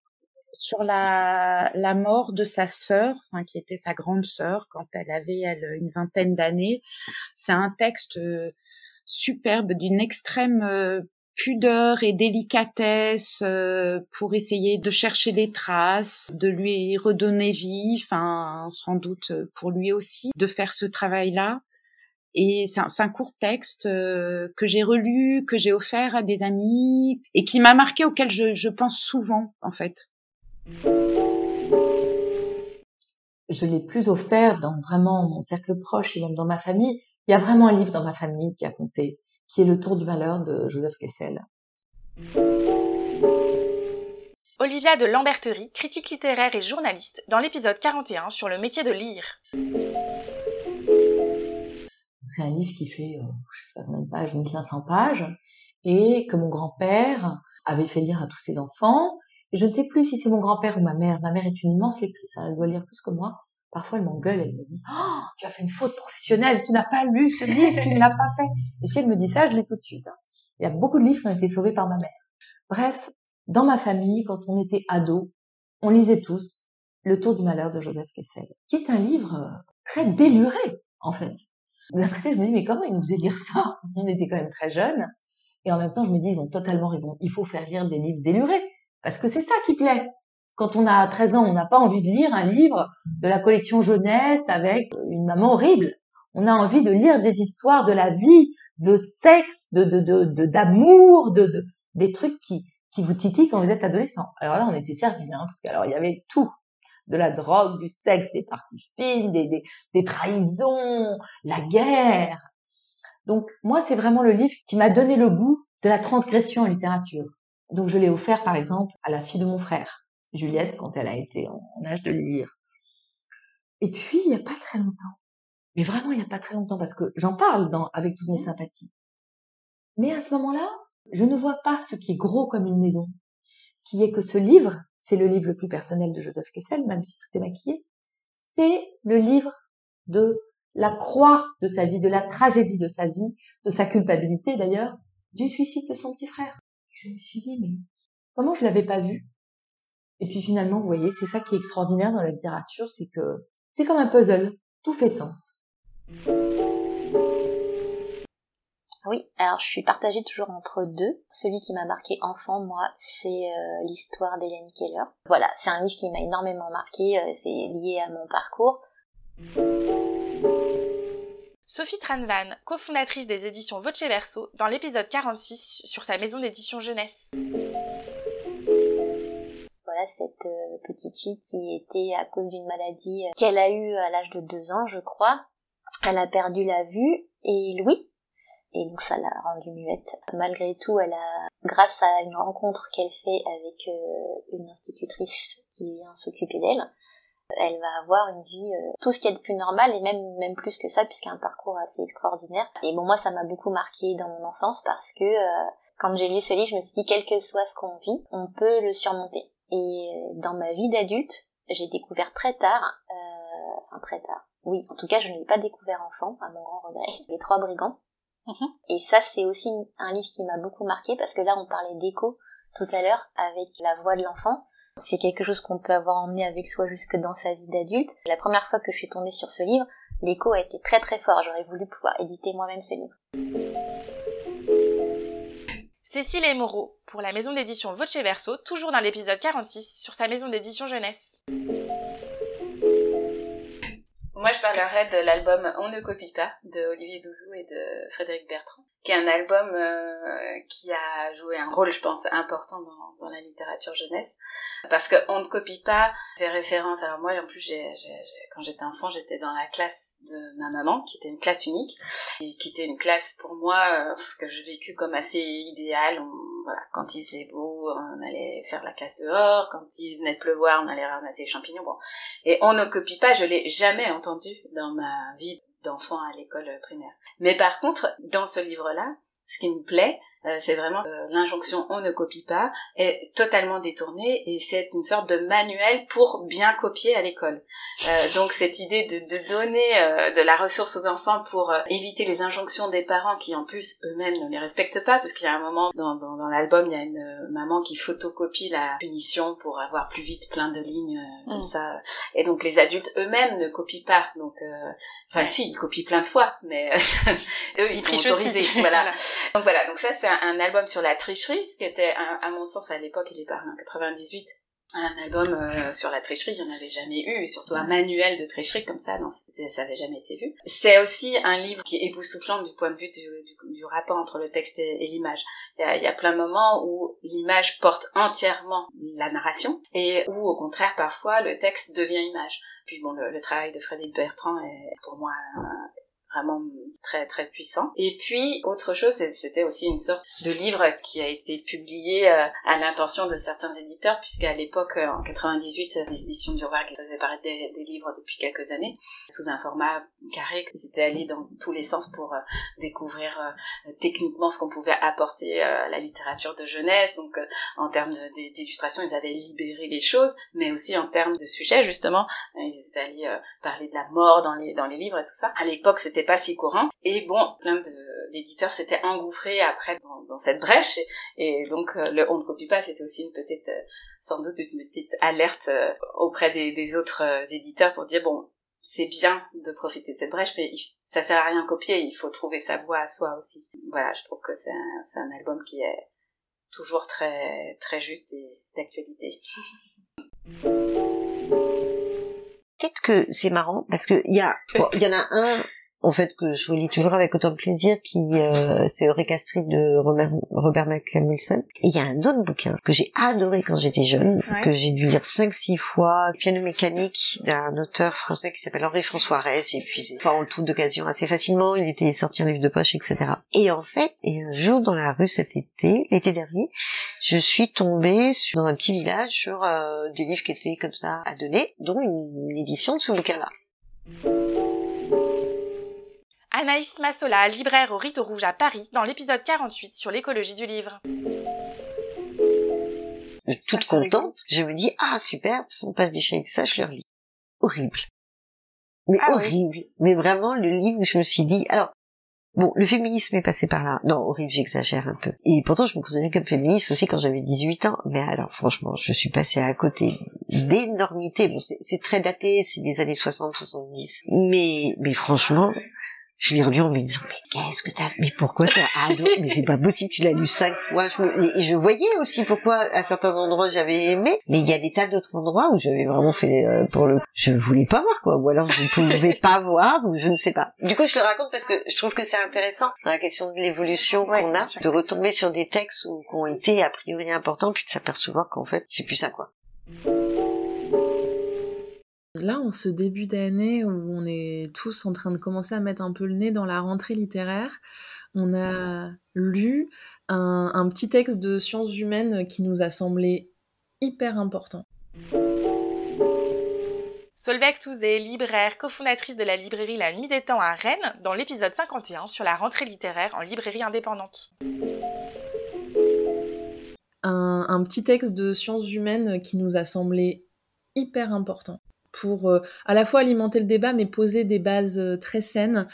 S32: sur la, la mort de sa sœur, enfin, qui était sa grande sœur quand elle avait elle, une vingtaine d'années. C'est un texte euh, superbe, d'une extrême euh, pudeur et délicatesse euh, pour essayer de chercher des traces, de lui redonner vie, enfin sans doute euh, pour lui aussi, de faire ce travail-là. Et c'est un, court texte euh, que j'ai relu, que j'ai offert à des amis et qui m'a marqué, auquel je, je pense souvent en fait.
S33: je l'ai plus offert dans vraiment mon cercle proche et même dans ma famille. Il y a vraiment un livre dans ma famille qui a compté, qui est Le Tour du malheur de Joseph Kessel.
S1: Olivia de Lamberterie, critique littéraire et journaliste, dans l'épisode 41 sur le métier de lire.
S33: C'est un livre qui fait, euh, je sais pas combien de pages, 1500 pages, et que mon grand-père avait fait lire à tous ses enfants. Et je ne sais plus si c'est mon grand-père ou ma mère. Ma mère est une immense lectrice, hein, elle doit lire plus que moi. Parfois, elle m'engueule, elle me dit oh, tu as fait une faute professionnelle, tu n'as pas lu ce livre, tu ne l'as pas fait. Et si elle me dit ça, je l'ai tout de suite. hein. Il y a beaucoup de livres qui ont été sauvés par ma mère. Bref,
S20: dans ma famille, quand on était ado, on lisait tous Le Tour du malheur de Joseph Kessel, qui est un livre euh, très déluré, en fait. D'un côté, je me dis, mais comment ils nous faisaient lire ça? On était quand même très jeunes. Et en même temps, je me dis, ils ont totalement raison. Il faut faire lire des livres délurés. Parce que c'est ça qui plaît. Quand on a 13 ans, on n'a pas envie de lire un livre de la collection jeunesse avec une maman horrible. On a envie de lire des histoires de la vie, de sexe, de de d'amour, de, de, des trucs qui qui vous titillent quand vous êtes adolescent. Alors là, on était servis, hein, parce qu'alors il y avait tout de la drogue, du sexe, des parties fines, des, des trahisons, la guerre. Donc moi, c'est vraiment le livre qui m'a donné le goût de la transgression en littérature. Donc je l'ai offert par exemple à la fille de mon frère, Juliette, quand elle a été en âge de lire. Et puis, il n'y a pas très longtemps, mais vraiment il n'y a pas très longtemps, parce que j'en parle dans, avec toutes mes sympathies. Mais à ce moment-là, je ne vois pas ce qui est gros comme une maison, qui est que ce livre, c'est le livre le plus personnel de Joseph Kessel, même si tout est maquillé, c'est le livre de la croix de sa vie, de la tragédie de sa vie, de sa culpabilité d'ailleurs, du suicide de son petit frère. je me suis dit, mais comment je l'avais pas vu? Et puis finalement, vous voyez, c'est ça qui est extraordinaire dans la littérature, c'est que c'est comme un puzzle, tout fait sens.
S34: Oui, alors je suis partagée toujours entre deux. Celui qui m'a marqué enfant, moi, c'est euh, l'histoire d'Hélène Keller. Voilà, c'est un livre qui m'a énormément marqué, euh, c'est lié à mon parcours.
S1: Sophie Tranvan, cofondatrice des éditions Voce Verso, dans l'épisode 46 sur sa maison d'édition jeunesse.
S34: Cette euh, petite fille qui était à cause d'une maladie qu'elle a eue à l'âge de deux ans, je crois. Elle a perdu la vue et Louis, et donc ça l'a rendue muette. Malgré tout, elle a, grâce à une rencontre qu'elle fait avec euh, une institutrice qui vient s'occuper d'elle, elle va avoir une vie euh, tout ce qu'il y a de plus normal et même même plus que ça puisqu'il a un parcours assez extraordinaire. Et bon moi ça m'a beaucoup marqué dans mon enfance parce que euh, quand j'ai lu ce livre, je me suis dit quel que soit ce qu'on vit, on peut le surmonter. Et dans ma vie d'adulte, j'ai découvert très tard, enfin très tard, oui, en tout cas je ne l'ai pas découvert enfant, à mon grand regret, les trois brigands. Mhm. Et ça, c'est aussi un livre qui m'a beaucoup marqué parce que là, on parlait d'écho tout à l'heure avec la voix de l'enfant. C'est quelque chose qu'on peut avoir emmené avec soi jusque dans sa vie d'adulte. La première fois que je suis tombée sur ce livre, l'écho a été très très fort. J'aurais voulu pouvoir éditer moi-même ce livre.
S1: Cécile et Moreau, pour la maison d'édition Voce Verso, toujours dans l'épisode 46 sur sa maison d'édition jeunesse.
S35: Moi, je parlerai de l'album On ne copie pas de Olivier Douzou et de Frédéric Bertrand, qui est un album euh, qui a joué un rôle, je pense, important dans, la littérature jeunesse, parce que On ne copie pas fait référence. Alors moi, en plus, quand j'étais enfant, j'étais dans la classe de ma maman, qui était une classe unique, et qui était une classe pour moi euh, que j'ai vécu comme assez idéale. Quand il faisait beau, on allait faire la classe dehors. Quand il venait de pleuvoir, on allait ramasser les champignons. Bon, et On ne copie pas, je l'ai jamais entendu dans ma vie d'enfant à l'école primaire. Mais par contre, dans ce livre-là, ce qui me plaît, euh, c'est vraiment euh, l'injonction on ne copie pas est totalement détournée et c'est une sorte de manuel pour bien copier à l'école. Euh, donc cette idée de, de donner de la ressource aux enfants pour éviter les injonctions des parents qui en plus eux-mêmes ne les respectent pas parce qu'il y a un moment dans, dans, dans l'album il y a une maman qui photocopie la punition pour avoir plus vite plein de lignes comme mm. ça. Et donc les adultes eux-mêmes ne copient pas. Donc enfin si ils copient plein de fois mais eux ils, sont autorisés. Voilà. Donc voilà. Donc ça c'est un, album sur la tricherie, ce qui était, à, mon sens, à l'époque, il est paru en 98, un album euh, sur la tricherie, il n'y en avait jamais eu, et surtout un manuel de tricherie comme ça, non, ça n'avait jamais été vu. C'est aussi un livre qui est époustouflant du point de vue du, rapport entre le texte et, l'image. Il y, a, plein de moments où l'image porte entièrement la narration, et où au contraire, parfois, le texte devient image. Puis bon, le travail de Frédéric Bertrand est pour moi vraiment très très puissant. Et puis autre chose, c'était aussi une sorte de livre qui a été publié euh, à l'intention de certains éditeurs, puisqu'à l'époque, euh, en 98, les éditions du Rouergue faisaient paraître des, livres depuis quelques années sous un format carré. Ils étaient allés dans tous les sens pour euh, découvrir techniquement ce qu'on pouvait apporter à la littérature de jeunesse. Donc en termes d'illustration, ils avaient libéré les choses, mais aussi en termes de sujet justement, ils étaient allés parler de la mort dans les dans les livres et tout ça. À l'époque, c'était pas si courant. Et bon, plein d'éditeurs s'étaient engouffrés après dans, cette brèche. Et, donc, euh, le on ne copie pas, c'était aussi une petite, euh, sans doute une petite alerte euh, auprès des, autres éditeurs pour dire, bon, c'est bien de profiter de cette brèche, mais ça sert à rien copier, il faut trouver sa voix à soi aussi. Voilà, je trouve que c'est un, un album qui est toujours très, très juste et d'actualité.
S36: Peut-être que c'est marrant parce que il y y en a un en fait que je relis toujours avec autant de plaisir qui euh, c'est Eureka Street de Robert, Robert et il y a un autre bouquin que j'ai adoré quand j'étais jeune que j'ai dû lire cinq six fois piano mécanique d'un auteur français qui s'appelle Henri François Ress et puis enfin on le trouve d'occasion assez facilement il était sorti en livre de poche etc et en fait et un jour dans la rue cet été l'été dernier je suis tombée sur, dans un petit village sur euh, des livres qui étaient comme ça à donner dont une, une édition de ce bouquin là
S1: Anaïs Massola, libraire au Rito Rouge à Paris, dans l'épisode 48 sur l'écologie du livre.
S36: Toute contente, je me dis, ah super, sans pages déchirées que ça, je le relis. Horrible. Mais
S1: Ah
S36: horrible. Mais vraiment, le livre, je me suis dit, alors, bon, le féminisme est passé par là. Non, horrible, j'exagère un peu. Et pourtant, je me considérais comme féministe aussi quand j'avais 18 ans. Mais alors, franchement, je suis passée à côté d'énormités. Bon, c'est c'est très daté, c'est des années 60, 70. Mais, mais franchement, je l'ai relu en me disant, mais qu'est-ce que t'as, mais pourquoi t'as adoré, mais c'est pas possible, tu l'as lu cinq fois, je me- et je voyais aussi pourquoi à certains endroits j'avais aimé, mais il y a des tas d'autres endroits où j'avais vraiment fait, euh, pour le, je voulais pas voir, quoi, ou alors je ne pouvais pas voir, ou je ne sais pas. Du coup, je le raconte parce que je trouve que c'est intéressant, dans la question de l'évolution qu'on a, de retomber sur des textes où- qui ont été a priori importants, puis de s'apercevoir qu'en fait, c'est plus ça, quoi.
S37: Là, en ce début d'année où on est tous en train de commencer à mettre un peu le nez dans la rentrée littéraire, on a lu un, un petit texte de sciences humaines qui nous a semblé hyper important.
S1: Solveig Touzé, libraire, cofondatrice de la librairie La Nuit des Temps à Rennes, dans l'épisode 51 sur la rentrée littéraire en librairie indépendante.
S37: Un, un petit texte de sciences humaines qui nous a semblé hyper important pour euh, à la fois alimenter le débat mais poser des bases euh, très saines,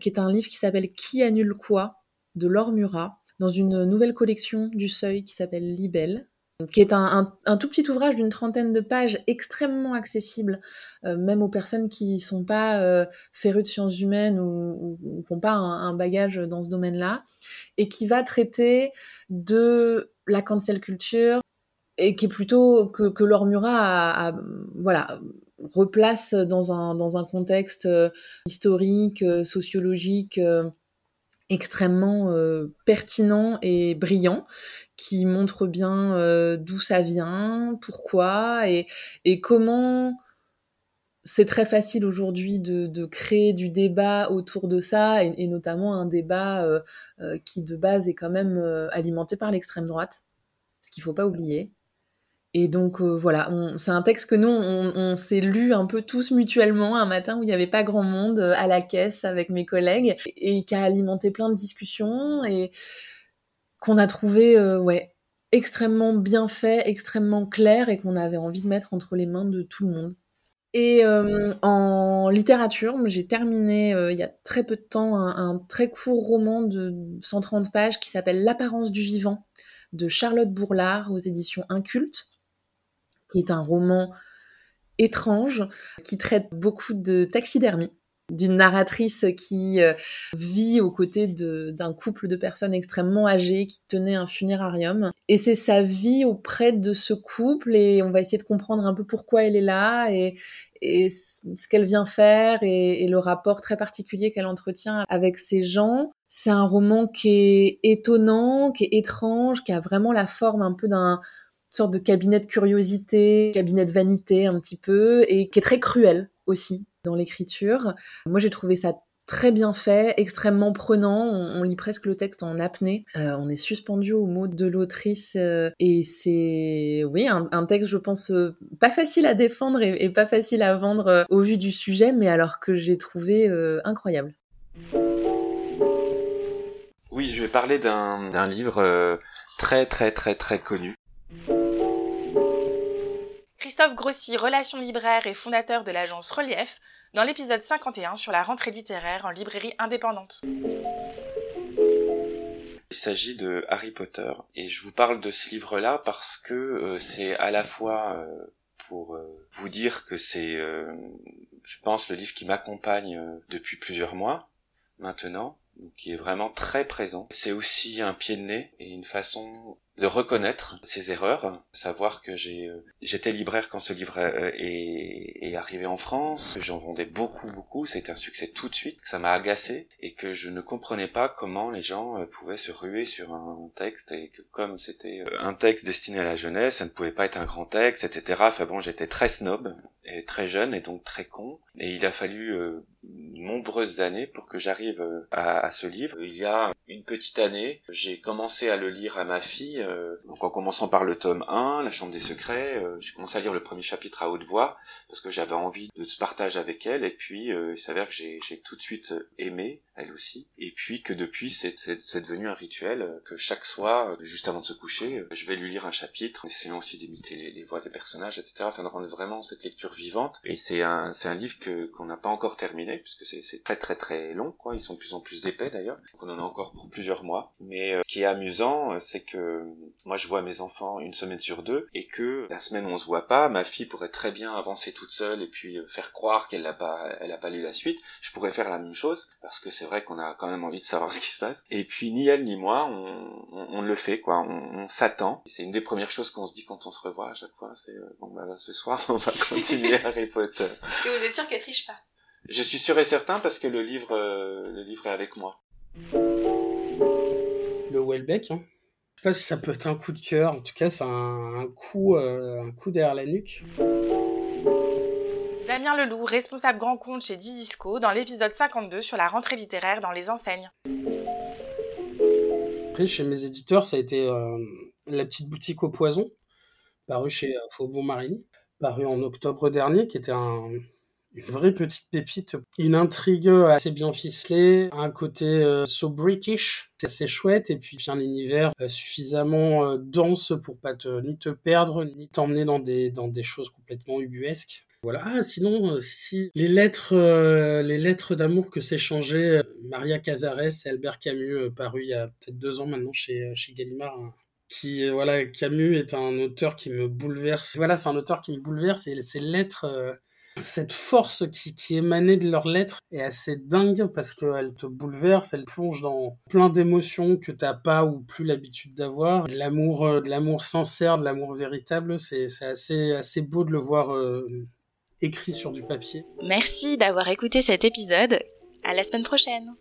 S37: qui est un livre qui s'appelle Qui annule quoi? de Laure Murat, dans une nouvelle collection du Seuil qui s'appelle Libelle, qui est un, tout petit ouvrage d'une trentaine de pages extrêmement accessible, euh, même aux personnes qui sont pas euh, férues de sciences humaines ou, ou, ou qui n'ont pas un, un bagage dans ce domaine-là, et qui va traiter de la cancel culture, et qui est plutôt que, que Laure Murat a, a- voilà, replace dans un, dans un contexte euh, historique, euh, sociologique euh, extrêmement pertinent et brillant, qui montre bien d'où ça vient, pourquoi, et, et comment c'est très facile aujourd'hui de, de créer du débat autour de ça, et, notamment un débat qui de base est quand même alimenté par l'extrême droite, ce qu'il faut pas oublier. Et donc euh, voilà, c'est un texte que nous, on, s'est lu un peu tous mutuellement un matin où il n'y avait pas grand monde euh, à la caisse avec mes collègues et qui a alimenté plein de discussions et qu'on a trouvé euh, ouais, extrêmement bien fait, extrêmement clair et qu'on avait envie de mettre entre les mains de tout le monde. Et en littérature, j'ai terminé il y a très peu de temps un, un très court roman de 130 pages qui s'appelle L'apparence du vivant de Charlotte Bourlard aux éditions Inculte qui est un roman étrange qui traite beaucoup de taxidermie d'une narratrice qui euh, vit aux côtés d'un couple de personnes extrêmement âgées qui tenait un funérarium. Et c'est sa vie auprès de ce couple et on va essayer de comprendre un peu pourquoi elle est là et, et ce qu'elle vient faire et le rapport très particulier qu'elle entretient avec ces gens. C'est un roman qui est étonnant, qui est étrange, qui a vraiment la forme un peu d'un sorte de cabinet de curiosité, cabinet de vanité un petit peu, et qui est très cruel aussi dans l'écriture. Moi, j'ai trouvé ça très bien fait, extrêmement prenant. On, lit presque le texte en apnée. Euh, on est suspendu aux mots de l'autrice. euh, et c'est, oui, un, texte, je pense, euh, pas facile à défendre et, et pas facile à vendre au vu du sujet, mais alors que j'ai trouvé incroyable.
S38: Oui, je vais parler d'un livre très très très très connu.
S1: Christophe Grossi, relation libraire et fondateur de l'agence Relief, dans l'épisode 51 sur la rentrée littéraire en librairie indépendante.
S38: Il s'agit de Harry Potter et je vous parle de ce livre-là parce que euh, c'est à la fois euh, pour euh, vous dire que c'est, je pense, le livre qui m'accompagne depuis plusieurs mois maintenant, qui est vraiment très présent. C'est aussi un pied de nez et une façon de reconnaître ses erreurs, savoir que j'ai euh, j'étais libraire quand ce livre euh, est, est arrivé en France, j'en vendais beaucoup beaucoup, c'était un succès tout de suite, ça m'a agacé et que je ne comprenais pas comment les gens euh, pouvaient se ruer sur un texte et que comme c'était un texte destiné à la jeunesse, ça ne pouvait pas être un grand texte, etc. Enfin bon, j'étais très snob et très jeune et donc très con et il a fallu nombreuses années pour que j'arrive à, à, ce livre. Il y a une petite année, j'ai commencé à le lire à ma fille euh, donc en commençant par le tome 1, La Chambre des Secrets, euh, j'ai commencé à lire le premier chapitre à haute voix, parce que j'avais envie de se partager avec elle, et puis euh, il s'avère que j'ai tout de suite aimé, elle aussi, et puis que depuis c'est devenu un rituel, que chaque soir, juste avant de se coucher, je vais lui lire un chapitre, essayant aussi d'imiter les, voix des personnages, etc., afin de rendre vraiment cette lecture vivante, et c'est un, livre qu'on n'a pas encore terminé, puisque c'est très très très long, quoi, ils sont de plus en plus épais d'ailleurs, donc on en a encore pour plusieurs mois, mais ce qui est amusant, c'est que moi je vois mes enfants une semaine sur deux et que la semaine où on se voit pas, ma fille pourrait très bien avancer toute seule et puis euh, faire croire qu'elle n'a pas, elle a pas lu la suite. Je pourrais faire la même chose parce que c'est vrai qu'on a quand même envie de savoir ce qui se passe. Et puis ni elle ni moi, on, on, le fait quoi, on, s'attend. C'est une des premières choses qu'on se dit quand on se revoit à chaque fois. C'est euh, bon bah ce soir on va continuer Harry Potter.
S1: Et vous êtes sûr qu'elle triche pas?
S38: Je suis sûr et certain parce que le livre, euh, le livre est avec moi.
S39: Le Welbeck. Hein sais pas si ça peut être un coup de cœur. En tout cas, c'est un, coup, euh, un coup derrière la nuque.
S1: Damien Leloup, responsable grand compte chez Didisco, dans l'épisode 52 sur la rentrée littéraire dans les enseignes.
S39: Après, chez mes éditeurs, ça a été euh, La petite boutique au poison, paru chez euh, Faubourg Marigny, paru en octobre dernier, qui était un, une vraie petite pépite, une intrigue assez bien ficelée, un côté euh, so british, c'est assez chouette, et puis un univers euh, suffisamment euh, dense pour pas te, ni te perdre, ni t'emmener dans des, dans des choses complètement ubuesques. Voilà. Ah, sinon, si, les lettres, les lettres d'amour que s'échangeaient Maria Cazares et Albert Camus, paru il y a peut-être deux ans maintenant chez, chez Gallimard, hein, qui voilà Camus est un auteur qui me bouleverse voilà c'est un auteur qui me bouleverse et ces lettres cette force qui, qui émanait de leurs lettres est assez dingue parce qu'elle te bouleverse, elle plonge dans plein d'émotions que t'as pas ou plus l'habitude d'avoir. De l'amour, euh, de l'amour sincère, de l'amour véritable, c'est assez, assez beau de le voir euh, écrit sur du papier.
S1: Merci d'avoir écouté cet épisode. À la semaine prochaine.